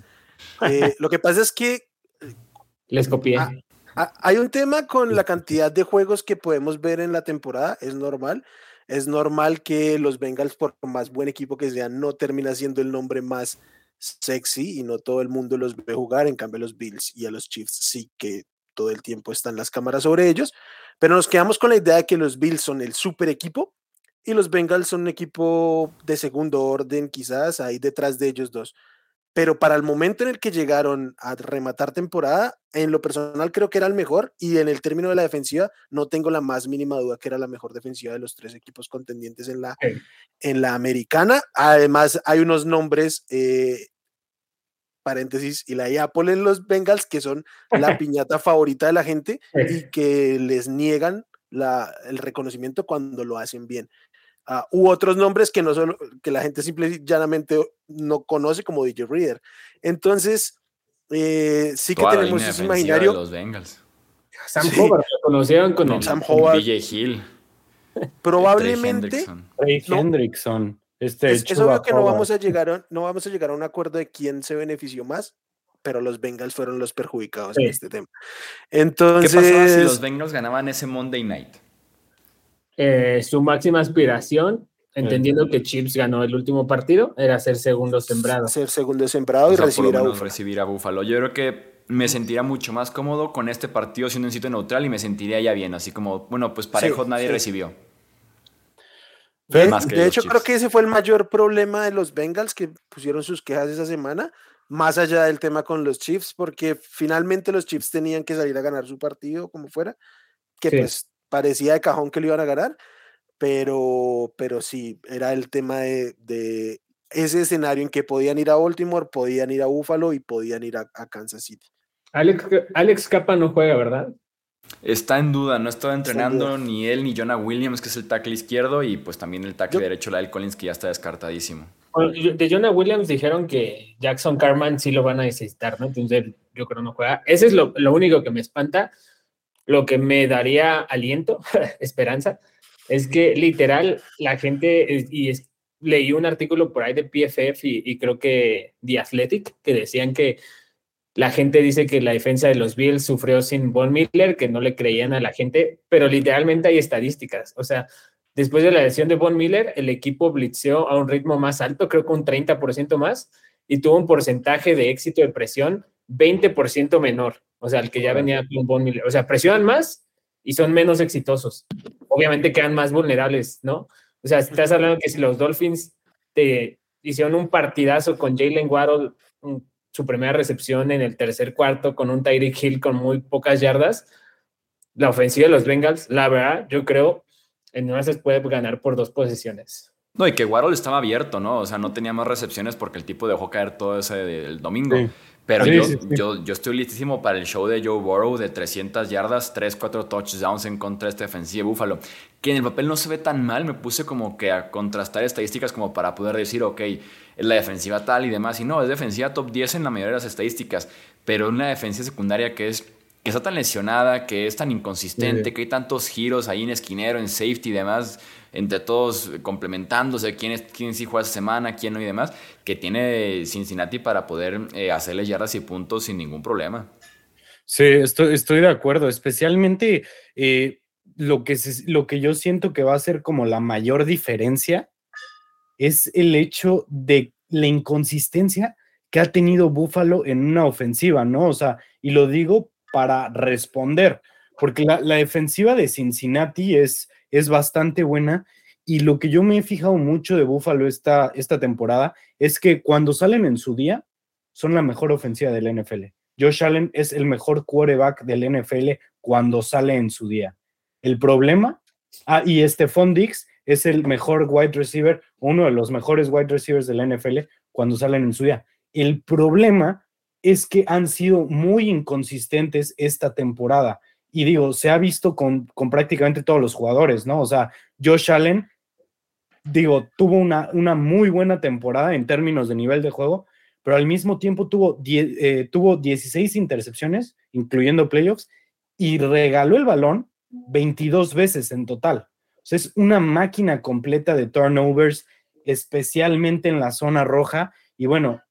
Eh, lo que pasa es que les copié. Ah, ah, hay un tema con la cantidad de juegos que podemos ver en la temporada, es normal. Es normal que los Bengals, por más buen equipo que sean, no termina siendo el nombre más sexy y no todo el mundo los ve jugar. En cambio, los Bills y a los Chiefs sí que todo el tiempo están las cámaras sobre ellos. Pero nos quedamos con la idea de que los Bills son el super equipo y los Bengals son un equipo de segundo orden, quizás ahí detrás de ellos dos. pero para el momento en el que llegaron a rematar temporada, en lo personal creo que era el mejor y en el término de la defensiva no tengo la más mínima duda que era la mejor defensiva de los tres equipos contendientes en la, en la americana. Además hay unos nombres, eh, paréntesis, y la Apple en los Bengals que son la piñata favorita de la gente y que les niegan la, el reconocimiento cuando lo hacen bien. Uh, u otros nombres que no son que la gente simple y llanamente no conoce como DJ Reader. Entonces, eh, sí que tenemos ese imaginario. los Bengals. Sam sí. Howard lo conocieron con no, Sam Howard. DJ Hill. Probablemente. Ray Hendrickson. Este es, es obvio que no vamos, a llegar a, no vamos a llegar a un acuerdo de quién se benefició más, pero los Bengals fueron los perjudicados sí. en este tema. Entonces, ¿qué pasaba si los Bengals ganaban ese Monday Night? Eh, su máxima aspiración, entendiendo que Chips ganó el último partido, era ser segundo sembrado. Ser segundo sembrado y o sea, recibir, a Buffalo. recibir a Buffalo. Yo creo que me sentiría mucho más cómodo con este partido siendo un sitio neutral y me sentiría ya bien, así como, bueno, pues parejo sí, nadie sí. recibió. De, de hecho, creo que ese fue el mayor problema de los Bengals que pusieron sus quejas esa semana, más allá del tema con los Chiefs, porque finalmente los Chiefs tenían que salir a ganar su partido como fuera, que sí. pues parecía de cajón que lo iban a ganar, pero, pero sí, era el tema de, de, ese escenario en que podían ir a Baltimore, podían ir a Buffalo y podían ir a, a Kansas City. Alex, Alex Capa no juega, ¿verdad? Está en duda, no estaba entrenando ni él ni Jonah Williams, que es el tackle izquierdo, y pues también el tackle Yo, derecho, Lyle Collins, que ya está descartadísimo. De Jonah Williams dijeron que Jackson Carman sí lo van a necesitar, ¿no? Entonces yo creo no juega. Ese es lo, lo único que me espanta lo que me daría aliento, esperanza, es que literal la gente, y es, leí un artículo por ahí de PFF y, y, creo que The Athletic, que decían que la gente dice que la defensa de los Bills sufrió sin Von Miller, que no le creían a la gente, pero literalmente hay estadísticas. O sea, después de la lesión de Von Miller, el equipo blitzeó a un ritmo más alto, creo que un 30% más, y tuvo un porcentaje de éxito de presión 20% menor. O sea, el que ya venía con Von Miller. O sea, presionan más y son menos exitosos. Obviamente quedan más vulnerables, ¿no? O sea, estás hablando que si los Dolphins te hicieron un partidazo con Jalen Waddle, su primera recepción en el tercer cuarto con un Tyreek Hill con muy pocas yardas, la ofensiva de los Bengals, la verdad, yo creo, en una se puede ganar por dos posiciones. No, y que Waddle estaba abierto, ¿no? O sea, no tenía más recepciones porque el tipo dejó caer todo ese del domingo. Sí. Pero sí, yo, sí, sí. Yo, yo, estoy listísimo para el show de Joe Burrow de 300 yardas, 3, 4 touchdowns en contra de esta defensiva de Búfalo. Que en el papel no se ve tan mal. Me puse como que a contrastar estadísticas como para poder decir, ok, es la defensiva tal y demás. Y no, es defensiva top 10 en la mayoría de las estadísticas. Pero una defensiva secundaria que es que está tan lesionada, que es tan inconsistente, sí. que hay tantos giros ahí en esquinero, en safety y demás, entre todos complementándose, quién, es, quién sí juega esa semana, quién no y demás, que tiene Cincinnati para poder eh, hacerle yardas y puntos sin ningún problema. Sí, estoy, estoy de acuerdo, especialmente eh, lo, que se, lo que yo siento que va a ser como la mayor diferencia es el hecho de la inconsistencia que ha tenido Buffalo en una ofensiva, ¿no? O sea, y lo digo para responder, porque la, defensiva de Cincinnati es, es bastante buena y lo que yo me he fijado mucho de Buffalo esta, esta temporada es que cuando salen en su día son la mejor ofensiva del NFL. Josh Allen es el mejor quarterback del NFL cuando sale en su día. El problema, ah, y Stephon Diggs es el mejor wide receiver, uno de los mejores wide receivers del NFL cuando salen en su día. El problema es que han sido muy inconsistentes esta temporada. Y digo, se ha visto con, con, prácticamente todos los jugadores, ¿no? O sea, Josh Allen, digo, tuvo una, una muy buena temporada en términos de nivel de juego, pero al mismo tiempo tuvo, die, eh, tuvo 16 intercepciones, incluyendo playoffs, y regaló el balón 22 veces en total. Sea, es una máquina completa de turnovers, especialmente en la zona roja. Y bueno,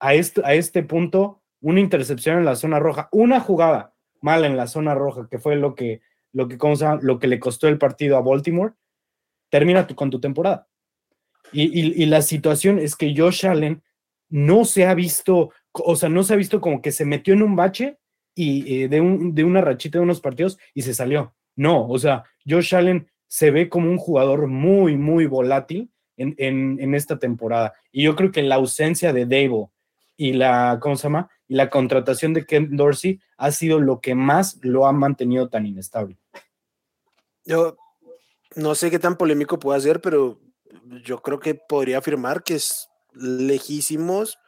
a este, a este punto, una intercepción en la zona roja, una jugada mala en la zona roja, que fue lo que, lo que, lo que le costó el partido a Baltimore, termina tu, con tu temporada. Y, y, y, la situación es que Josh Allen no se ha visto, o sea, no se ha visto como que se metió en un bache y eh, de, un, de una rachita de unos partidos y se salió. No, o sea, Josh Allen se ve como un jugador muy, muy volátil en, en, esta temporada. Y yo creo que la ausencia de Davo, y la, ¿cómo se llama? Y la contratación de Ken Dorsey ha sido lo que más lo ha mantenido tan inestable. Yo no sé qué tan polémico puede ser, pero yo creo que podría afirmar que es lejísimos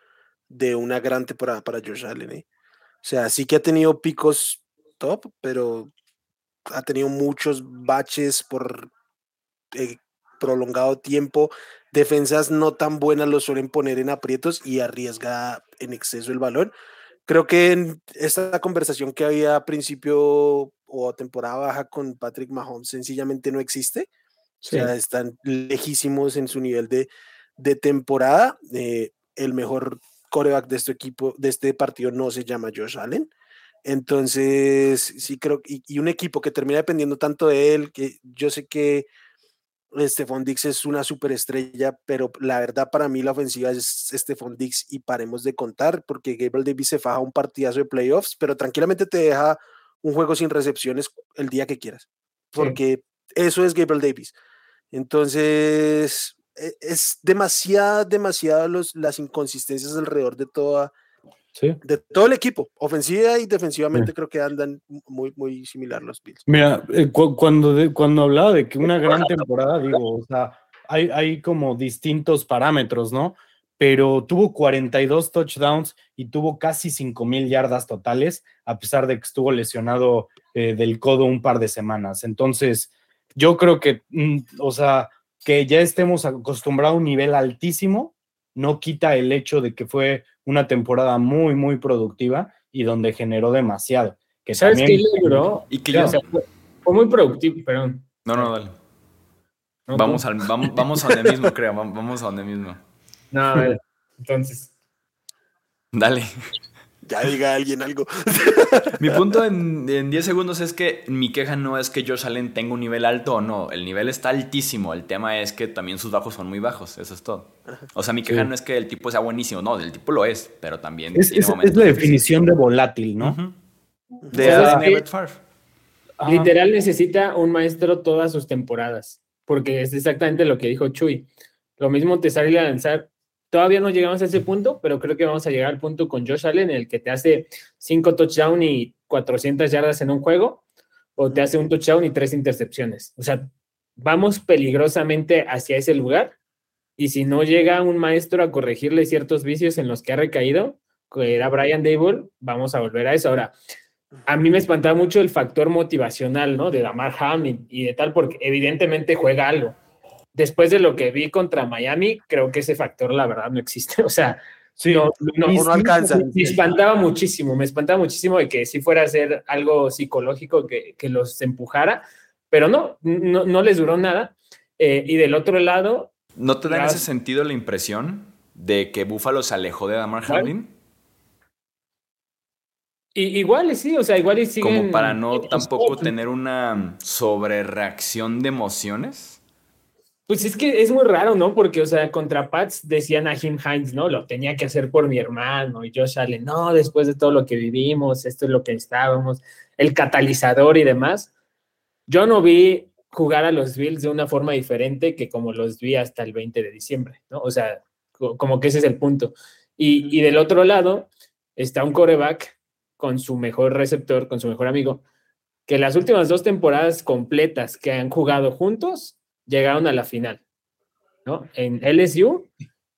de una gran temporada para Josh Allen. ¿eh? O sea, sí que ha tenido picos top, pero ha tenido muchos baches por eh, prolongado tiempo. Defensas no tan buenas lo suelen poner en aprietos y arriesga en exceso el balón. Creo que en esta conversación que había a principio o temporada baja con Patrick Mahomes sencillamente no existe. O sea, están lejísimos en su nivel de, de temporada. Eh, el mejor coreback de este equipo, de este partido, no se llama Josh Allen. Entonces, sí creo, y, y un equipo que termina dependiendo tanto de él, que yo sé que Stephon Dix es una superestrella, pero la verdad para mí la ofensiva es Stephon Dix y paremos de contar, porque Gabriel Davis se faja un partidazo de playoffs, pero tranquilamente te deja un juego sin recepciones el día que quieras, porque eso es Gabriel Davis. Entonces, e, es demasiado, demasiado los, las inconsistencias alrededor de toda, de todo el equipo, ofensiva y defensivamente creo que andan muy, muy similar los Bills. Mira, eh, cuando, cuando hablaba de que una gran temporada, digo, o sea, hay, hay como distintos parámetros, ¿no? Pero tuvo 42 touchdowns y tuvo casi 5 mil yardas totales, a pesar de que estuvo lesionado eh, del codo un par de semanas. Entonces, yo creo que, mm, o sea, que ya estemos acostumbrados a un nivel altísimo, no quita el hecho de que fue una temporada muy, muy productiva y donde generó demasiado. Que ¿Sabes también, qué logró? Y que yo- O sea, fue, fue muy productivo, perdón. No, no, dale. No, Vamos, al, vamos, vamos a donde mismo, creo. vam- Vamos a donde mismo. No, a ver, entonces. Dale. Ya diga alguien algo. Mi punto en, en 10 segundos es que mi queja no es que Josh Allen tenga un nivel alto o no. El nivel está altísimo. El tema es que también sus bajos son muy bajos. Eso es todo. O sea, mi queja Sí. no es que el tipo sea buenísimo. No, el tipo lo es. Pero también. Es, tiene es- es momentos la de- definición de volátil, ¿no? Ujú. O De sea. Ajá. Literal necesita un maestro todas sus temporadas, porque es exactamente lo que dijo Chuy. Lo mismo te sale a lanzar. Todavía no llegamos a ese punto, pero creo que vamos a llegar al punto con Josh Allen, en el que te hace cinco touchdowns y 400 yardas en un juego, o te hace un touchdown y tres intercepciones. O sea, vamos peligrosamente hacia ese lugar, y si no llega un maestro a corregirle ciertos vicios en los que ha recaído, que era Brian Dable, vamos a volver a eso. Ahora, a mí me espantaba mucho el factor motivacional, ¿no? De Damar Hamlin y de tal, porque evidentemente juega algo. Después de lo que vi contra Miami, creo que ese factor, la verdad, no existe. O sea, Sí, no, no, alcanza. me espantaba muchísimo, me espantaba muchísimo de que si fuera a ser algo psicológico que, que los empujara, pero no, no, no les duró nada. Eh, y del otro lado, ¿No te da en ese sentido la impresión de que Buffalo se alejó de Damar. Hamlin? y, igual y sí, o sea, igual y siguen... Como para no tampoco tener una sobrereacción de emociones. Pues es que es muy raro, ¿no? Porque, o sea, contra Pats decían a Jim Hines, ¿no? Lo tenía que hacer por mi hermano. Y Josh Allen, no, después de todo lo que vivimos, esto es lo que estábamos, el catalizador y demás. Yo no vi jugar a los Bills de una forma diferente que como los vi hasta el 20 de diciembre, ¿no? O sea, co- como que ese es el punto. Y, y del otro lado está un coreback con su mejor receptor, con su mejor amigo, que las últimas dos temporadas completas que han jugado juntos llegaron a la final, ¿no? En LSU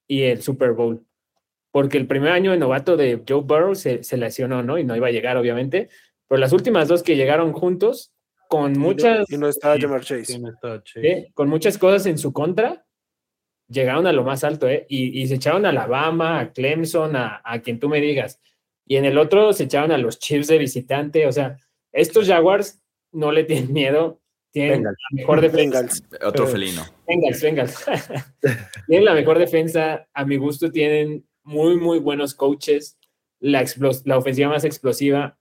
y el Super Bowl. Porque el primer año de novato de Joe Burrow se, se lesionó, ¿no? Y no iba a llegar, obviamente. Pero las últimas dos que llegaron juntos, con Y no- muchas, Y no está Sí. Jamar Chase. sí. ¿eh? con muchas cosas en su contra, llegaron a lo más alto, ¿eh? Y, y se echaron a Alabama, a Clemson, a, a quien tú me digas. Y en el otro se echaron a los Chiefs de visitante. O sea, estos Jaguars no le tienen miedo, tienen Bengals. la mejor defensa. Bengals. Otro Pero- felino. Vengas, vengas. tienen la mejor defensa. A mi gusto tienen muy, muy buenos coaches. La, explos- la ofensiva más explosiva.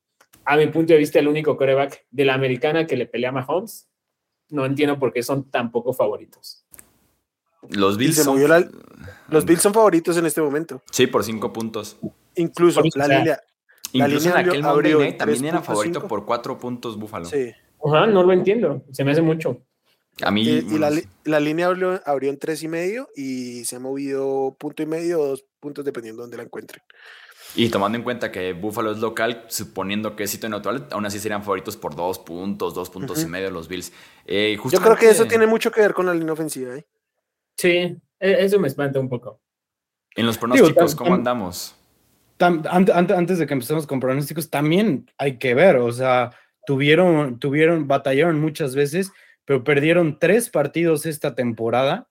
A mi punto de vista, el único coreback de la americana que le pelea a Mahomes. No entiendo por qué son tan poco favoritos. Los Bills son- la- Los Bills son favoritos en este momento. Sí, por cinco puntos. Incluso Por la o sea, línea. La Incluso en aquel abrió- Monday abrió Night también era 3.5. favorito por cuatro puntos Búfalo. Sí. Ajá, no lo entiendo. Se me hace mucho. A mí. Eh, y la, la, línea abrió, abrió, en tres y medio y se ha movido punto y medio o dos puntos dependiendo de dónde la encuentren. Y tomando en cuenta que Buffalo es local, suponiendo que es sitio neutral, aún así serían favoritos por dos puntos, dos puntos y medio los Bills. Eh, Yo creo que eso tiene mucho que ver con la línea ofensiva. ¿eh? Sí, e, eso me espanta un poco. En los pronósticos, ¿cómo andamos? antes de que empecemos con pronósticos, también hay que ver, o sea, tuvieron, tuvieron, batallaron muchas veces, pero perdieron tres partidos esta temporada,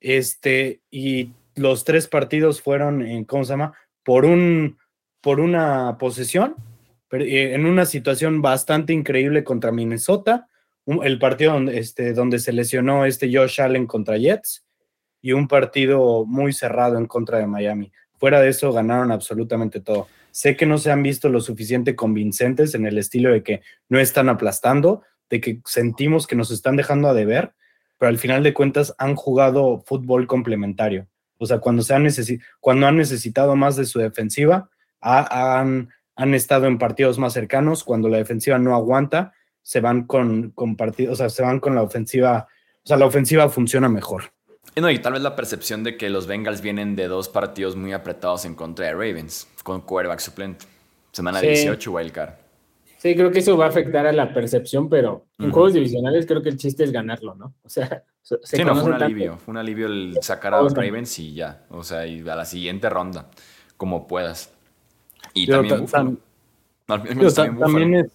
este, y los tres partidos fueron, en, ¿cómo se llama? Por, un, por una posesión, eh, en una situación bastante increíble contra Minnesota, el partido donde, este, donde se lesionó este Josh Allen contra Jets, y un partido muy cerrado en contra de Miami. Fuera de eso, ganaron absolutamente todo. Sé que no se han visto lo suficiente convincentes en el estilo de que no están aplastando, de que sentimos que nos están dejando a deber, pero al final de cuentas han jugado fútbol complementario. O sea, cuando, se han, cuando han necesitado más de su defensiva, han, han estado en partidos más cercanos. Cuando la defensiva no aguanta, se van con, con partidos, o sea, se van con la ofensiva, o sea, la ofensiva funciona mejor. Y no, y tal vez la percepción de que los Bengals vienen de dos partidos muy apretados en contra de Ravens, con quarterback suplente. Semana 18, wildcard. Sí, creo que eso va a afectar a la percepción, pero en juegos divisionales creo que el chiste es ganarlo, ¿no? O sea, se sí, no, fue un alivio. Fue un alivio el sacar a los Ravens y ya. O sea, y a la siguiente ronda, como puedas. Y también, también,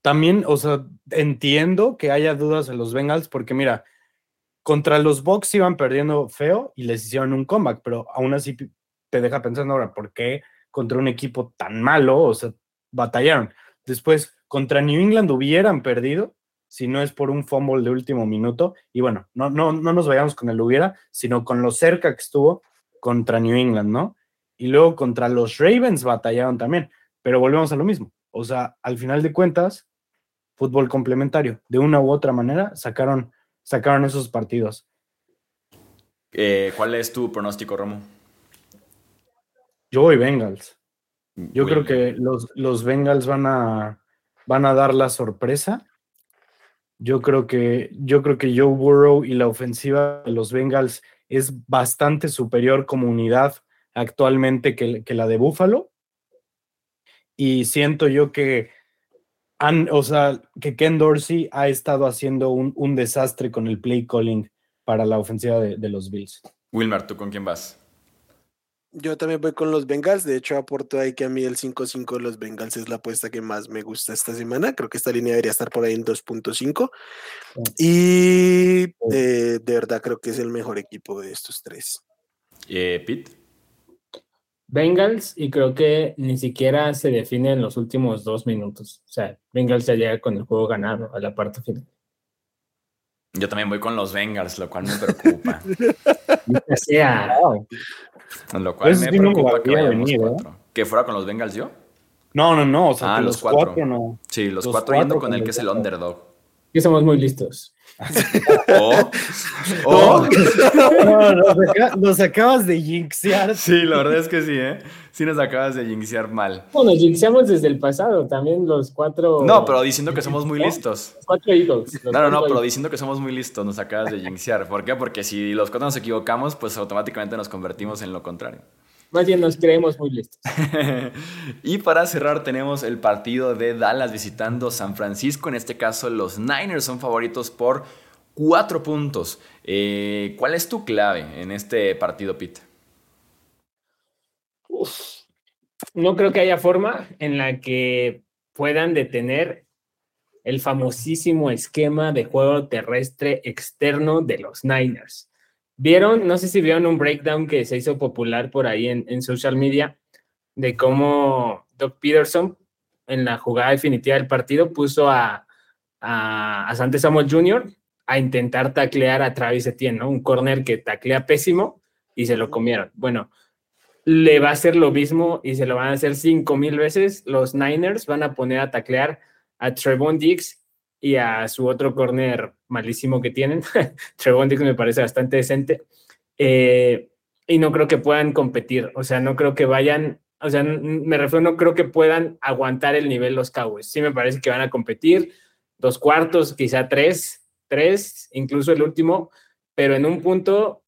también, o sea, entiendo que haya dudas en los Bengals, porque mira, contra los Bucks iban perdiendo feo y les hicieron un comeback, pero aún así te deja pensando ahora, ¿por qué contra un equipo tan malo? O sea, batallaron. Después, contra New England hubieran perdido si no es por un fumble de último minuto. Y bueno, no, no, no nos vayamos con el hubiera, sino con lo cerca que estuvo contra New England, ¿no? Y luego contra los Ravens batallaron también, pero volvemos a lo mismo. O sea, al final de cuentas, fútbol complementario. De una u otra manera, sacaron sacaron esos partidos. Eh, ¿Cuál es tu pronóstico, Romo? Yo voy Bengals. Yo creo que los, los Bengals van a, van a dar la sorpresa. Yo creo que yo creo que Joe Burrow y la ofensiva de los Bengals es bastante superior como unidad actualmente que, que la de Buffalo. Y siento yo que o sea, que Ken Dorsey ha estado haciendo un, desastre con el play calling para la ofensiva de, los Bills. Wilmar, ¿tú con quién vas? Yo también voy con los Bengals. De hecho, aporto ahí que a mí el 5-5 de los Bengals es la apuesta que más me gusta esta semana. Creo que esta línea debería estar por ahí en 2.5. Y eh, de verdad creo que es el mejor equipo de estos tres. Eh, Pete. Bengals y creo que ni siquiera se define en los últimos dos minutos. O sea, Bengals ya llega con el juego ganado a la parte final. Yo también voy con los Bengals, lo cual me preocupa. sea. Lo cual pues me preocupa que venir, ¿eh? ¿Que fuera con los Bengals yo? No, no, no. O sea, ah, los, cuatro. no. Sí, los, cuatro, yendo con el que es el underdog. Que somos muy listos. Oh, oh. No, nos, acabas de jinxear. Sí, la verdad es que sí, ¿eh? Sí nos acabas de jinxear mal. Bueno, jinxeamos desde el pasado, también los cuatro... No, pero diciendo que somos muy listos. Los cuatro Eagles. No, no, no, pero diciendo que somos muy listos nos acabas de jinxear. ¿Por qué? Porque si los cuatro nos equivocamos, pues automáticamente nos convertimos en lo contrario. Más bien nos creemos muy listos. y para cerrar tenemos el partido de Dallas visitando San Francisco. En este caso los Niners son favoritos por cuatro puntos. Eh, ¿Cuál es tu clave en este partido, Pete? no creo que haya forma en la que puedan detener el famosísimo esquema de juego terrestre externo de los Niners. Vieron, no sé si vieron un breakdown que se hizo popular por ahí en, social media de cómo Doc Peterson en la jugada definitiva del partido puso a, a, Sante Samuel Jr. a intentar taclear a Travis Etienne, ¿no? Un corner que taclea pésimo y se lo comieron. Bueno, le va a hacer lo mismo y se lo van a hacer cinco mil veces. Los Niners van a poner a taclear a Trevon Diggs y a su otro corner malísimo que tienen. Trevon Diggs me parece bastante decente. Eh, y no creo que puedan competir. O sea, no creo que vayan, o sea, me refiero, no creo que puedan aguantar el nivel los Cowboys. Sí me parece que van a competir dos cuartos, quizá tres, tres, incluso el último, pero en un punto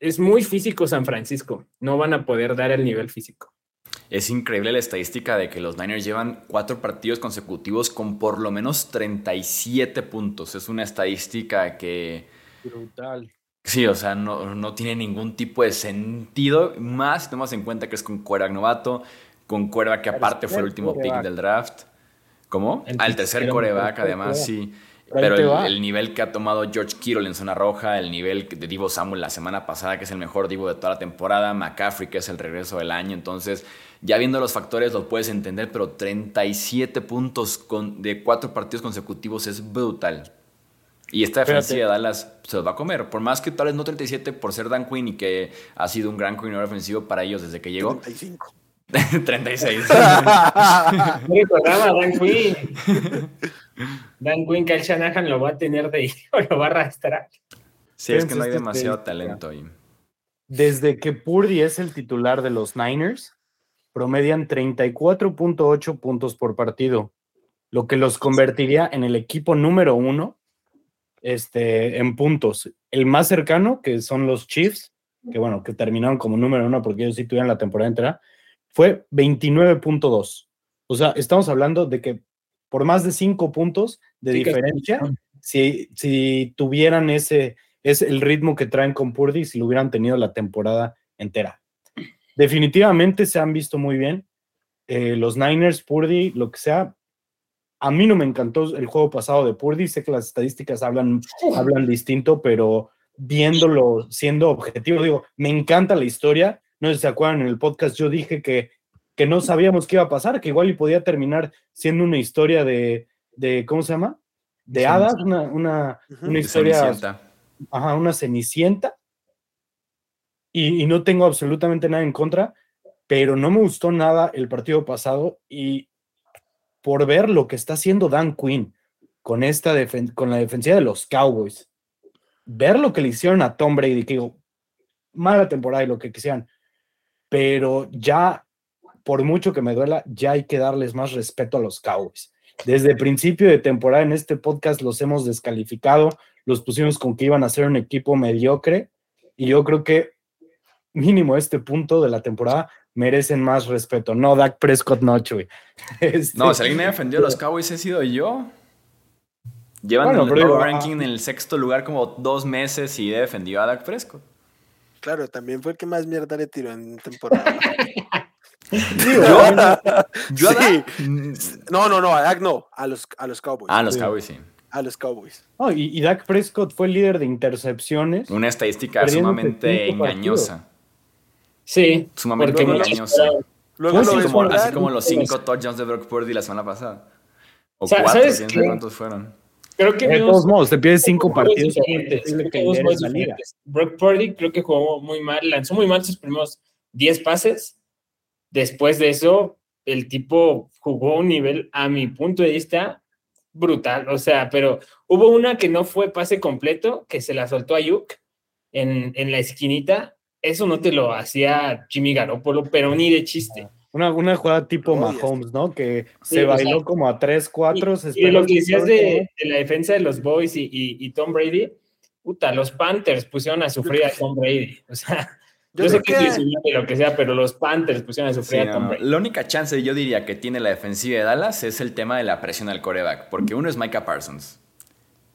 es muy físico San Francisco. No van a poder dar el nivel físico. Es increíble la estadística de que los Niners llevan cuatro partidos consecutivos con por lo menos 37 puntos. Es una estadística que... Brutal. Sí, o sea, no, no tiene ningún tipo de sentido, más si tomamos en cuenta que es con quarterback novato, con quarterback que aparte fue el último pick del draft. ¿Cómo? El Al tercer coreback, además, sí. Pero el, nivel que ha tomado George Kittle en zona roja, el nivel de Divo Samuel la semana pasada, que es el mejor Divo de toda la temporada, McCaffrey, que es el regreso del año. Entonces, ya viendo los factores lo puedes entender, pero 37 puntos con, de cuatro partidos consecutivos es brutal. Y esta defensiva de Dallas se los va a comer. Por más que tal vez no 37 por ser Dan Quinn y que ha sido un gran coordinador ofensivo para ellos desde que llegó. 35. 36. No recordaba a Dan Quinn. Dan Quinn, Kyle Shanahan lo va a tener de hijo, lo va a arrastrar. Sí, es que no hay esta demasiado talento ahí. Desde que Purdy es el titular de los Niners, promedian 34.8 puntos por partido, lo que los convertiría en el equipo número uno este, en puntos. El más cercano, que son los Chiefs, que bueno, que terminaron como número uno porque ellos sí tuvieron la temporada entera, fue 29.2. O sea, estamos hablando de que por más de cinco puntos de Sí, diferencia, si, si tuvieran ese, es el ritmo que traen con Purdy, si lo hubieran tenido la temporada entera. Definitivamente se han visto muy bien. Eh, los Niners, Purdy, lo que sea. A mí no me encantó el juego pasado de Purdy. Sé que las estadísticas hablan, hablan distinto, pero viéndolo, siendo objetivo, digo, me encanta la historia. No sé si se acuerdan, en el podcast yo dije que, que no sabíamos qué iba a pasar, que igual y podía terminar siendo una historia de, de ¿cómo se llama? De hadas, una, una, una historia Cenicienta. ajá, una cenicienta. Y, y no tengo absolutamente nada en contra, pero no me gustó nada el partido pasado y por ver lo que está haciendo Dan Quinn con, esta defen- con la defensiva de los Cowboys, ver lo que le hicieron a Tom Brady, que digo, mala temporada y lo que quisieran, pero ya, por mucho que me duela, ya hay que darles más respeto a los Cowboys. Desde el principio de temporada en este podcast los hemos descalificado, los pusimos con que iban a ser un equipo mediocre y yo creo que mínimo este punto de la temporada merecen más respeto. No, Dak Prescott no, Chuy. Este, No, si alguien me ha defendido a los Cowboys he sido yo. Llevan Bueno, el pero power ah. ranking en el sexto lugar como dos meses y he defendido a Dak Prescott. Claro, también fue el que más mierda le tiró en temporada. Yo a Sí. No, no, no, a Dak no, a los, a los Cowboys. Ah, los Sí. Cowboys sí. A los Cowboys. y, y Dak Prescott fue el líder de intercepciones. Una estadística sumamente engañosa. Sí, Sumamente engañosa. Luego Pues lo Así como, jugar, así como los cinco touchdowns de Brock Purdy la semana pasada. O Sa- cuatro, ¿sabes quién qué? cuántos fueron. Creo que De todos modos, te pierdes cinco partidos. Brock Purdy creo que jugó muy mal, lanzó muy mal sus primeros 10 pases. Después de eso, el tipo jugó un nivel, a mi punto de vista, brutal. O sea, pero hubo una que no fue pase completo, que se la soltó a Yuk en, en la esquinita. Eso no te lo hacía Jimmy Garoppolo, pero ni de chiste. Una, una jugada tipo Oh, ya Mahomes, ¿no? Que Sí, se bailó sea, como a 3, 4. se Y, y lo que decías de, de la defensa de los Boys y, y- y Tom Brady, puta, los Panthers pusieron a sufrir a Tom Brady. O sea, Yo yo, sé que que- es lo que sea, pero los Panthers pusieron a Sí, sufrir a Tom no. Brady. La única chance yo diría que tiene la defensiva de Dallas es el tema de la presión al coreback. Porque uno es Micah Parsons.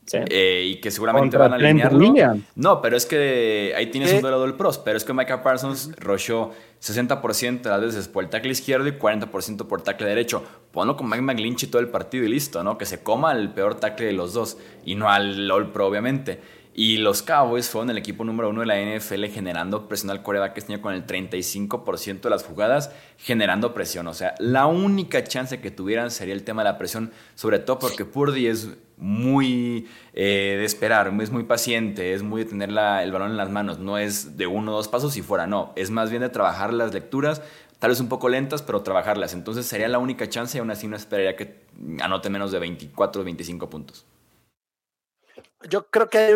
Sí. eh, y que seguramente Contra van a alinearlo. No, pero es que ahí tienes ¿Qué? un duelo del pros. Pero es que Micah Parsons rochó 60% de las veces por el tackle izquierdo y 40% por tackle derecho. Ponlo con Mike McGlinchey todo el partido y listo, ¿no? Que se coma el peor tackle de los dos. Y no al All Pro, obviamente. Y los Cowboys fueron el equipo número uno de la NFL generando presión al coreback este año con el 35% de las jugadas generando presión. O sea, la única chance que tuvieran sería el tema de la presión, sobre todo porque Purdy es muy eh, de esperar, es muy paciente, es muy de tener la- el balón en las manos, no es de uno o dos pasos y fuera, no, es más bien de trabajar las lecturas, tal vez un poco lentas, pero trabajarlas. Entonces sería la única chance y aún así no esperaría que anote menos de 24 o 25 puntos. Yo creo que hay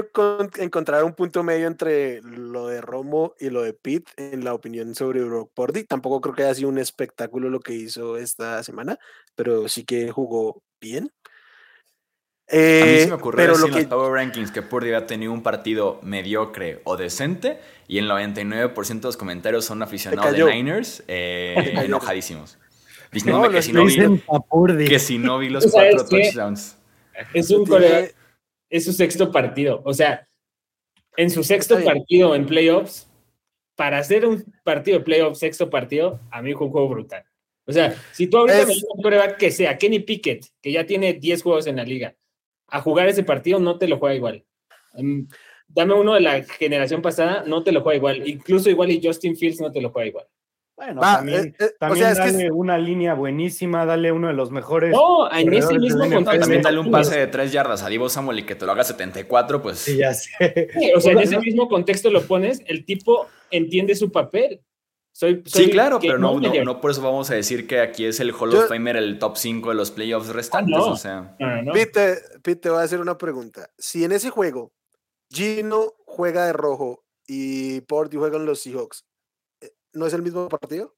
que encontrar un punto medio entre lo de Romo y lo de Pitt en la opinión sobre Brock. Tampoco creo que haya sido un espectáculo lo que hizo esta semana, pero sí que jugó bien. A mí Eh, se me ocurrió pero decir lo en los Power Rankings que Purdy había tenido un partido mediocre o decente y el 99% de los comentarios son aficionados de. Niners eh, enojadísimos. Diciéndome No, que, si no vi, que si no vi los ¿Tú sabes cuatro touchdowns. Es un coreback- es su sexto partido. O sea, en su sexto partido en playoffs, para hacer un partido de playoffs, sexto partido, a mí fue un juego brutal. O sea, si tú ahorita Es- me dices un coreback que sea Kenny Pickett, que ya tiene 10 juegos en la liga, a jugar ese partido no te lo juega igual. Mm, Dame uno de la generación pasada, no te lo juega igual. Incluso igual y Justin Fields no te lo juega igual. Bueno, Va, también, eh, eh, o también sea, es que dale una línea buenísima, dale uno de los mejores. No, en ese mismo contexto. También dale un pase de tres yardas a Divo Samuel y que te lo haga 74, pues Sí, ya sé. Sí, o sea, en ese mismo contexto lo pones, el tipo entiende su papel. Soy, soy Sí, claro, pero no, no, por eso vamos a decir que aquí es el Hall Yo- of Famer, el top 5 de los playoffs restantes. no. O sea, No, no, no. Pete, Pete, te voy a hacer una pregunta. Si en ese juego Gino juega de rojo y Porty juegan los Seahawks, eh, ¿no es el mismo partido?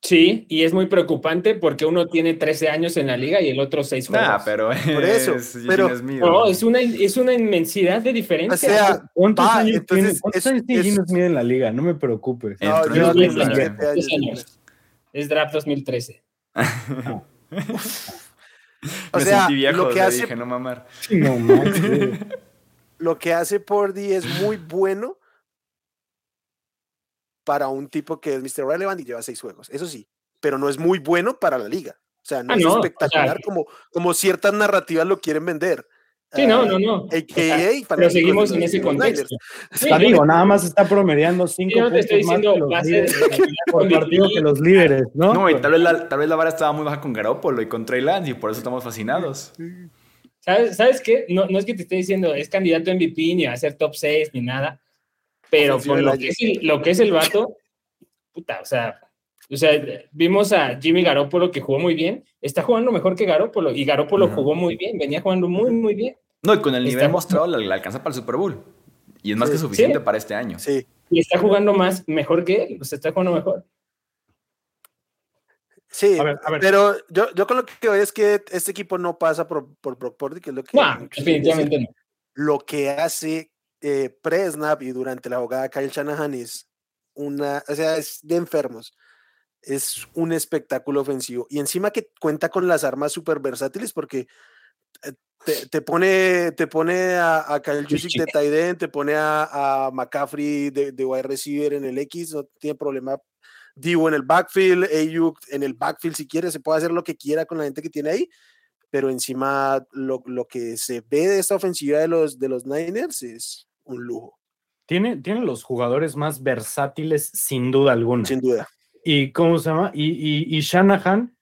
Sí, y es muy preocupante porque uno tiene 13 años en la liga y el otro 6 juegos. nah, pero Por eso, es pero- Smith. No, es una, es una inmensidad de O diferencia. sea, ¿Cuántos va, años entonces tiene, ¿cuántos es- es- en la liga? No me preocupes. No, Entró yo en tengo 2009. 17 años. 10 años. Es draft 2013. O Me sea, sentí viejo, lo que hace dije no mamar. No manches. lo que hace Pordy es muy bueno para un tipo que es Mr. Relevant y lleva seis juegos. Eso sí, pero no es muy bueno para la liga. O sea, no Ah, es no, o sea, espectacular como, como ciertas narrativas lo quieren vender. Sí, no, Ah, no, no. AKA, O sea, pero seguimos en ese contexto. Sí, digo, nada más está promediando cinco yo no te estoy más diciendo que los líderes por partido que los líderes, ¿no? No, y tal vez, la, tal vez la vara estaba muy baja con Garoppolo y con Trey Lance y por eso estamos fascinados. ¿Sabes, ¿Sabes qué? No, no es que te esté diciendo es candidato a MVP ni va a ser top 6 ni nada, pero por lo que, es el, lo que es el vato, puta, o sea, o sea, vimos a Jimmy Garoppolo que jugó muy bien, está jugando mejor que Garoppolo y Garoppolo jugó muy bien, venía jugando muy, muy bien. No, y con el nivel Está- mostrado le, le alcanza para el Super Bowl. Y es más Sí. que suficiente Sí. para este año. Sí, Y está jugando más, mejor que él, o sea, está jugando mejor. sí. A ver, a ver. Pero yo, yo con lo que veo es que este equipo no pasa por, por Brock Purdy, que es lo que. No, definitivamente no. Lo que hace eh, pre-snap y durante la jugada Kyle Shanahan es una. O sea, es de enfermos. Es un espectáculo ofensivo. Y encima que cuenta con las armas súper versátiles porque. eh, Te, te pone, te pone a, a Kyle Juszczyk de tight end, te pone a, a McCaffrey de, de wide receiver en el X, no tiene problema. Divo en el backfield, Ayuk en el backfield si quiere, se puede hacer lo que quiera con la gente que tiene ahí, pero encima lo, lo que se ve de esta ofensiva de los, de los Niners es un lujo, Tiene, tiene los jugadores más versátiles, sin duda alguna. sin duda. ¿Y cómo se llama? Y, y, y Shanahan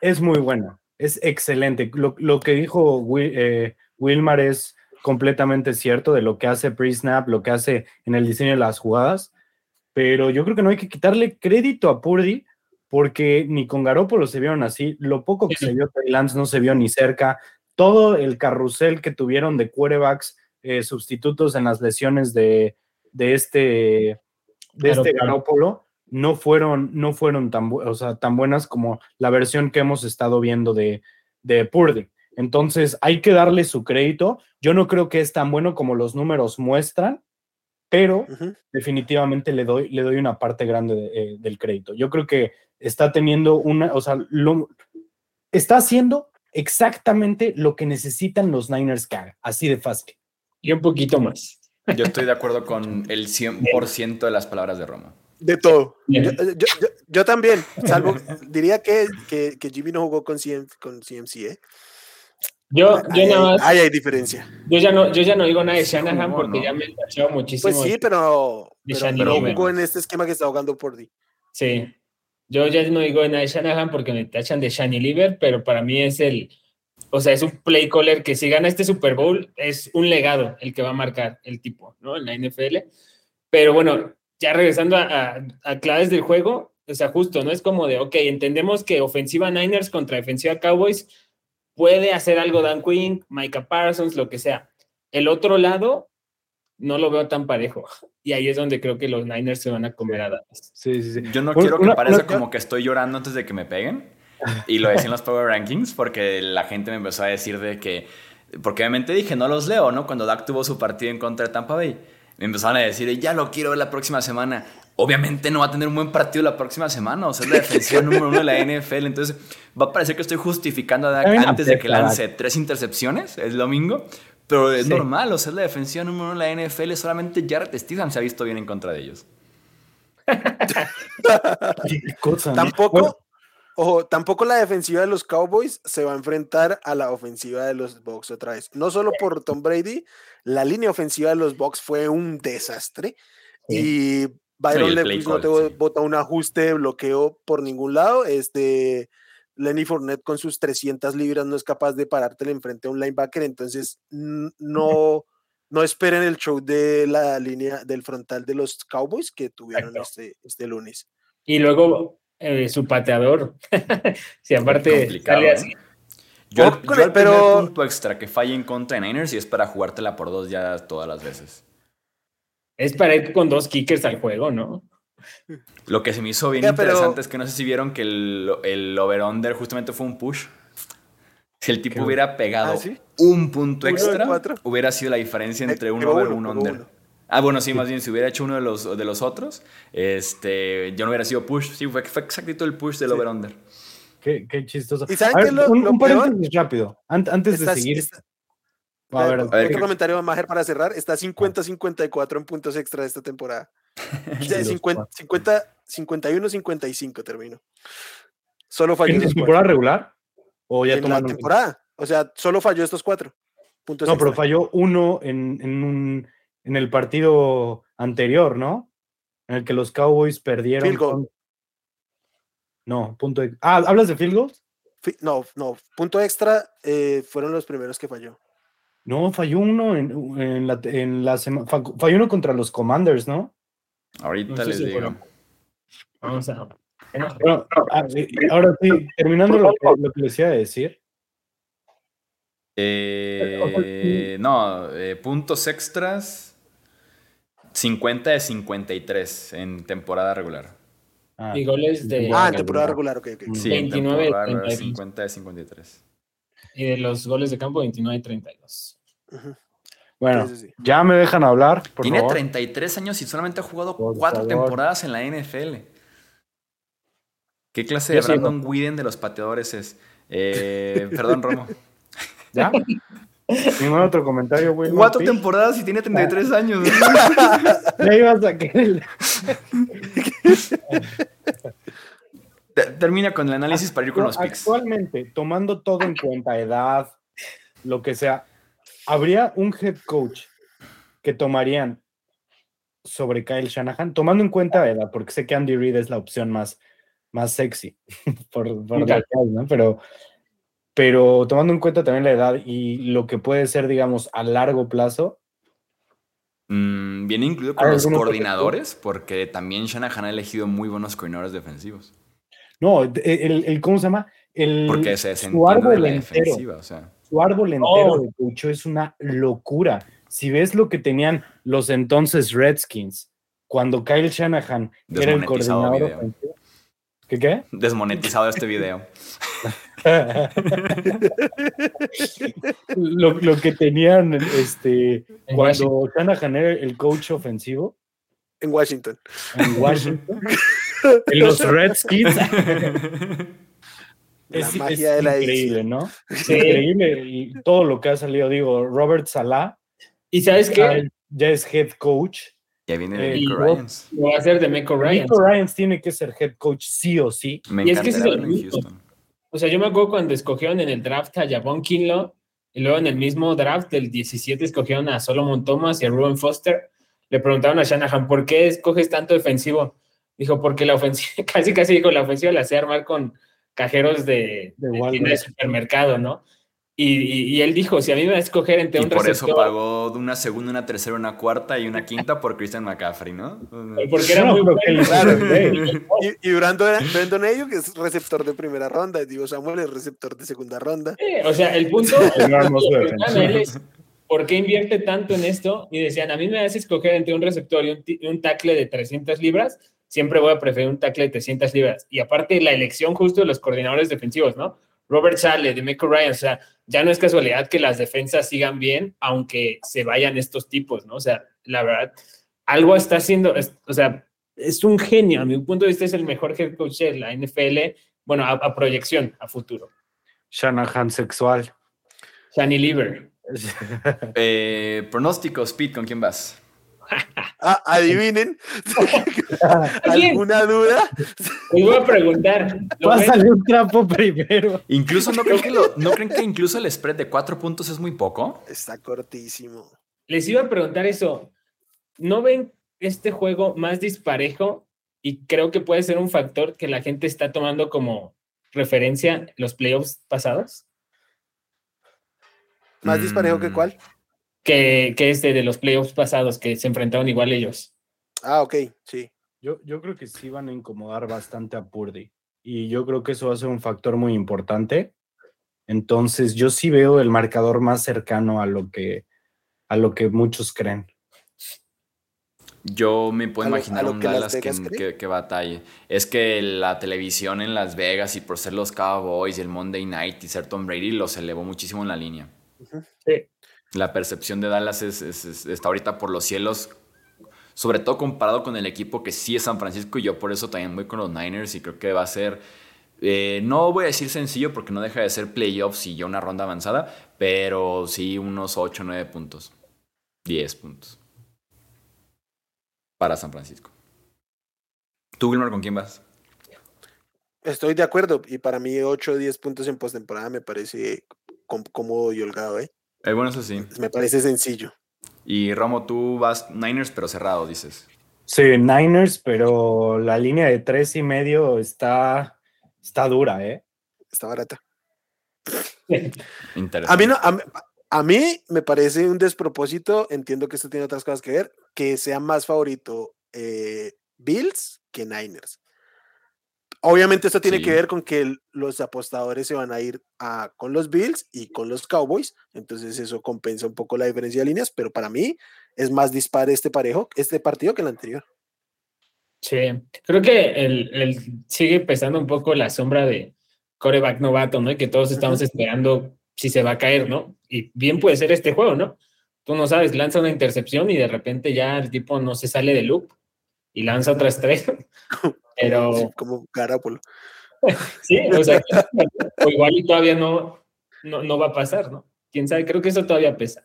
es muy bueno, es excelente. Lo, lo que dijo Wi- eh, Wilmar es completamente cierto de lo que hace pre-snap, lo que hace en el diseño de las jugadas, pero yo creo que no hay que quitarle crédito a Purdy porque ni con Garoppolo se vieron así, lo poco que se vio Trey Lance no se vio ni cerca, todo el carrusel que tuvieron de quarterbacks eh, sustitutos en las lesiones de, de este de este. Garoppolo no fueron, no fueron tan, o sea, tan buenas como la versión que hemos estado viendo de, de Purdy. Entonces hay que darle su crédito. Yo no creo que es tan bueno como los números muestran, pero definitivamente le doy, le doy una parte grande de- eh, del crédito. Yo creo que está teniendo una, o sea, lo- está haciendo exactamente lo que necesitan los Niners que haga, así de fácil. Y un poquito más. Yo estoy de acuerdo con el 100% de las palabras de Roma. De todo. Yo, yo- yo- yo también, salvo, diría que, que, que Jimmy no jugó con, CM, con CMC, ¿eh? Yo, yo Ahí, nada más, ahí hay diferencia. yo ya no, yo ya no digo nada de Shanahan ¿Cómo porque no? ya me he muchísimo. Pues sí, pero, de pero no jugó en este esquema que está jugando Purdy. Sí. Yo ya no digo de Shanahan porque me tachan de Shani Lieber, pero para mí es el, o sea, es un play caller que si gana este Super Bowl es un legado el que va a marcar el tipo, ¿no? En la NFL. Pero bueno, ya regresando a, a- a claves del juego, o sea, justo, ¿no? Es como de, ok, entendemos que ofensiva Niners contra defensiva Cowboys puede hacer algo Dan Quinn, Micah Parsons, lo que sea. El otro lado no lo veo tan parejo. Y ahí es donde creo que los Niners se van a comer a Dallas. Sí, sí, sí. Yo no Una- quiero que una- parezca una- como que estoy llorando antes de que me peguen, y lo decía en los Power Rankings porque la gente me empezó a decir de que, porque obviamente dije, no los leo, ¿no? Cuando Dak tuvo su partido en contra de Tampa Bay, me empezaron a decir, ya lo quiero ver la próxima semana. Obviamente no va a tener un buen partido la próxima semana, o sea, es la defensiva número uno de la NFL, entonces va a parecer que estoy justificando a Dak antes de que lance tres intercepciones el domingo, pero es normal, o sea, es la defensiva número uno de la NFL, solamente Jared Stephen se ha visto bien en contra de ellos. tampoco, ojo, tampoco la defensiva de los Cowboys se va a enfrentar a la ofensiva de los Bucks otra vez. No solo por Tom Brady, la línea ofensiva de los Bucks fue un desastre y Byron Lewis no te bota un ajuste de bloqueo por ningún lado. Este Lenny Fournette con sus 300 libras no es capaz de parártelo enfrente a un linebacker, entonces no no esperen el show de la línea del frontal de los Cowboys que tuvieron este, este, lunes. Y luego eh, su pateador. si aparte sale ¿eh? así. Yo, yo el pero... punto extra que falle en contra de Niners y es para jugártela por dos ya todas las veces. Es para ir con dos kickers al juego, ¿no? Lo que se me hizo bien interesante es que no sé si vieron que el, el over-under justamente fue un push. Si el tipo hubiera pegado ¿Ah, un punto extra, hubiera sido la diferencia entre uno over y un under. Ah, bueno, sí, más bien, si hubiera hecho uno de los, de los otros, este, yo no hubiera sido push. Sí, fue, fue exactito el push del over-under. Qué, qué, chistoso. ¿Y saben lo, un, un paréntesis rápido, antes de seguir. a ver, a ver, ¿qué comentario va Majer para cerrar? Está 50-54 en puntos extra de esta temporada. 51-55 termino. Solo falló. ¿En temporada regular? O ya en la temporada. O sea, solo falló estos cuatro puntos. No, pero falló uno en, en, un, en el partido anterior, ¿no? En el que los Cowboys perdieron. Field goal. No, punto. Ah, ¿hablas de field goals? No, no. Punto extra eh, fueron los primeros que falló. No, falló uno en, en la, en la semana. Falló uno contra los Commanders, ¿no? Ahorita les digo. Vamos a Ah, ahora sí, terminando lo que, les iba a decir. Eh, no, eh, puntos extras 50 de 53 en temporada regular. Ah, y goles de. Ah, en temporada regular, ok, ok. Sí, 29 en temporada 50 de 53. Y de los goles de campo, 29 de 32. Bueno, ya me dejan hablar. Tiene 33 años y solamente ha jugado cuatro temporadas en la NFL. ¿Qué clase de Brandon Whedon de los pateadores es? Eh, perdón, Romo. ¿Ya? Ningún otro comentario, güey. Cuatro temporadas y tiene 33 años. ya ibas a querer. Termina con el análisis para ir con los picks. Actualmente, tomando todo en cuenta, edad, lo que sea, ¿habría un head coach que tomarían sobre Kyle Shanahan? Tomando en cuenta edad, porque sé que Andy Reid es la opción más más sexy, por, ¿no? Pero, pero tomando en cuenta también la edad y lo que puede ser, digamos, a largo plazo. Mm, viene incluido con los coordinadores, porque también Shanahan ha elegido muy buenos coordinadores defensivos. No, el, ¿cómo se llama? El, porque se su árbol de entero, defensiva, o sea. Su árbol entero oh. de coach es una locura. Si ves lo que tenían los entonces Redskins, cuando Kyle Shanahan era el coordinador ofensivo, ¿Qué qué? Desmonetizado este video. lo, que tenían este, cuando Shanahan era el coach ofensivo. En Washington. En Washington. en los Redskins. es, magia de la increíble, ¿no? Es increíble y todo lo que ha salido. Digo, Robert Salah. ¿Y sabes qué? Ya es head coach ya viene eh, Ryans. va a ser de Meco Ryans. Meco Ryans tiene que ser head coach sí o sí. Me y es que es el Houston. O sea, yo me acuerdo cuando escogieron en el draft a Javon Kinlo y luego en el mismo draft del 17 escogieron a Solomon Thomas y a Ruben Foster. Le preguntaron a Shanahan, ¿por qué escoges tanto defensivo? Dijo, porque la ofensiva, casi casi dijo, la ofensiva la hacía armar con cajeros de, de, de, de supermercado, ¿no? Y, él dijo, si a mí me va a escoger entre y un por eso pagó una segunda, una tercera, una cuarta y una quinta por Christian McCaffrey, ¿no? Porque era muy bueno. y, y Brandon Ayuk es receptor de primera ronda, digo Samuel es receptor de segunda ronda. o sea, el punto es, ¿por qué invierte tanto en esto? Y decían, a mí me vas a escoger entre un receptor y un, un tackle de 300 libras, siempre voy a preferir un tackle de 300 libras. Y aparte, la elección justo de los coordinadores defensivos, ¿no? Robert Sale, de Michael Ryan, o sea, ya no es casualidad que las defensas sigan bien, aunque se vayan estos tipos, ¿no? O sea, la verdad, algo está haciendo, o sea, es un genio, a mi punto de vista es el mejor head coach de la NFL, bueno, a, proyección, a futuro. Shanahan sexual. Shani Lieber. eh, pronósticos, Pete, ¿con quién vas? Ah, adivinen. ¿Alguna duda? Les voy a preguntar. Pásale un trapo primero. Incluso no creen, que no creen que incluso el spread de cuatro puntos es muy poco. Está cortísimo. Les iba a preguntar eso. ¿No ven este juego más disparejo? Y creo que puede ser un factor que la gente está tomando como referencia los playoffs pasados. ¿Más disparejo que mm. cuál? Que, que este de los playoffs pasados, que se enfrentaron igual ellos. Ah, ok, sí. Yo, yo creo que sí van a incomodar bastante a Purdy. Y yo creo que eso va a ser un factor muy importante. Entonces, yo sí veo el marcador más cercano a lo que, a lo que muchos creen. Yo me puedo imaginar un Dallas que, que, batalle. Es que la televisión en Las Vegas y por ser los Cowboys y el Monday Night y ser Tom Brady los elevó muchísimo en la línea. Sí la percepción de Dallas es, está ahorita por los cielos, sobre todo comparado con el equipo que sí es San Francisco y yo por eso también voy con los Niners y creo que va a ser, eh, no voy a decir sencillo porque no deja de ser playoffs y ya una ronda avanzada, pero sí unos 8, 9 puntos, 10 puntos para San Francisco. ¿Tú, Wilmer, con quién vas? Estoy de acuerdo y para mí 8 o 10 puntos en postemporada me parece cómodo y holgado, ¿eh? El bueno, eso sí. Me parece sencillo. Y Romo, tú vas Niners, pero cerrado, dices. Sí, Niners, pero la línea de tres y medio está, está dura, ¿eh? Está barata. Interesante. A mí, no, a, mí me parece un despropósito, entiendo que esto tiene otras cosas que ver, que sea más favorito eh, Bills que Niners. Obviamente esto tiene que ver con que los apostadores se van a ir a, con los Bills y con los Cowboys, entonces eso compensa un poco la diferencia de líneas, pero para mí es más dispar este parejo, este partido que el anterior. Sí, creo que el, sigue pesando un poco la sombra de coreback novato, ¿no? Y que todos estamos esperando si se va a caer, ¿no? Y bien puede ser este juego, ¿no? Tú no sabes, lanza una intercepción y de repente ya el tipo no se sale de loop y lanza otra estrella. Pero. como Garapolo. sí, o sea, o igual y todavía no, no, va a pasar, ¿no? Quién sabe, creo que eso todavía pesa.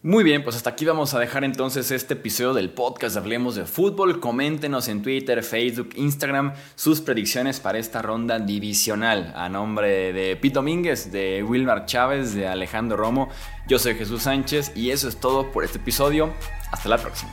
Muy bien, pues hasta aquí vamos a dejar entonces este episodio del podcast Hablemos de Fútbol. Coméntenos en Twitter, Facebook, Instagram sus predicciones para esta ronda divisional. A nombre de Pete Domínguez, de Wilmar Chávez, de Alejandro Romo, yo soy Jesús Sánchez y eso es todo por este episodio. Hasta la próxima.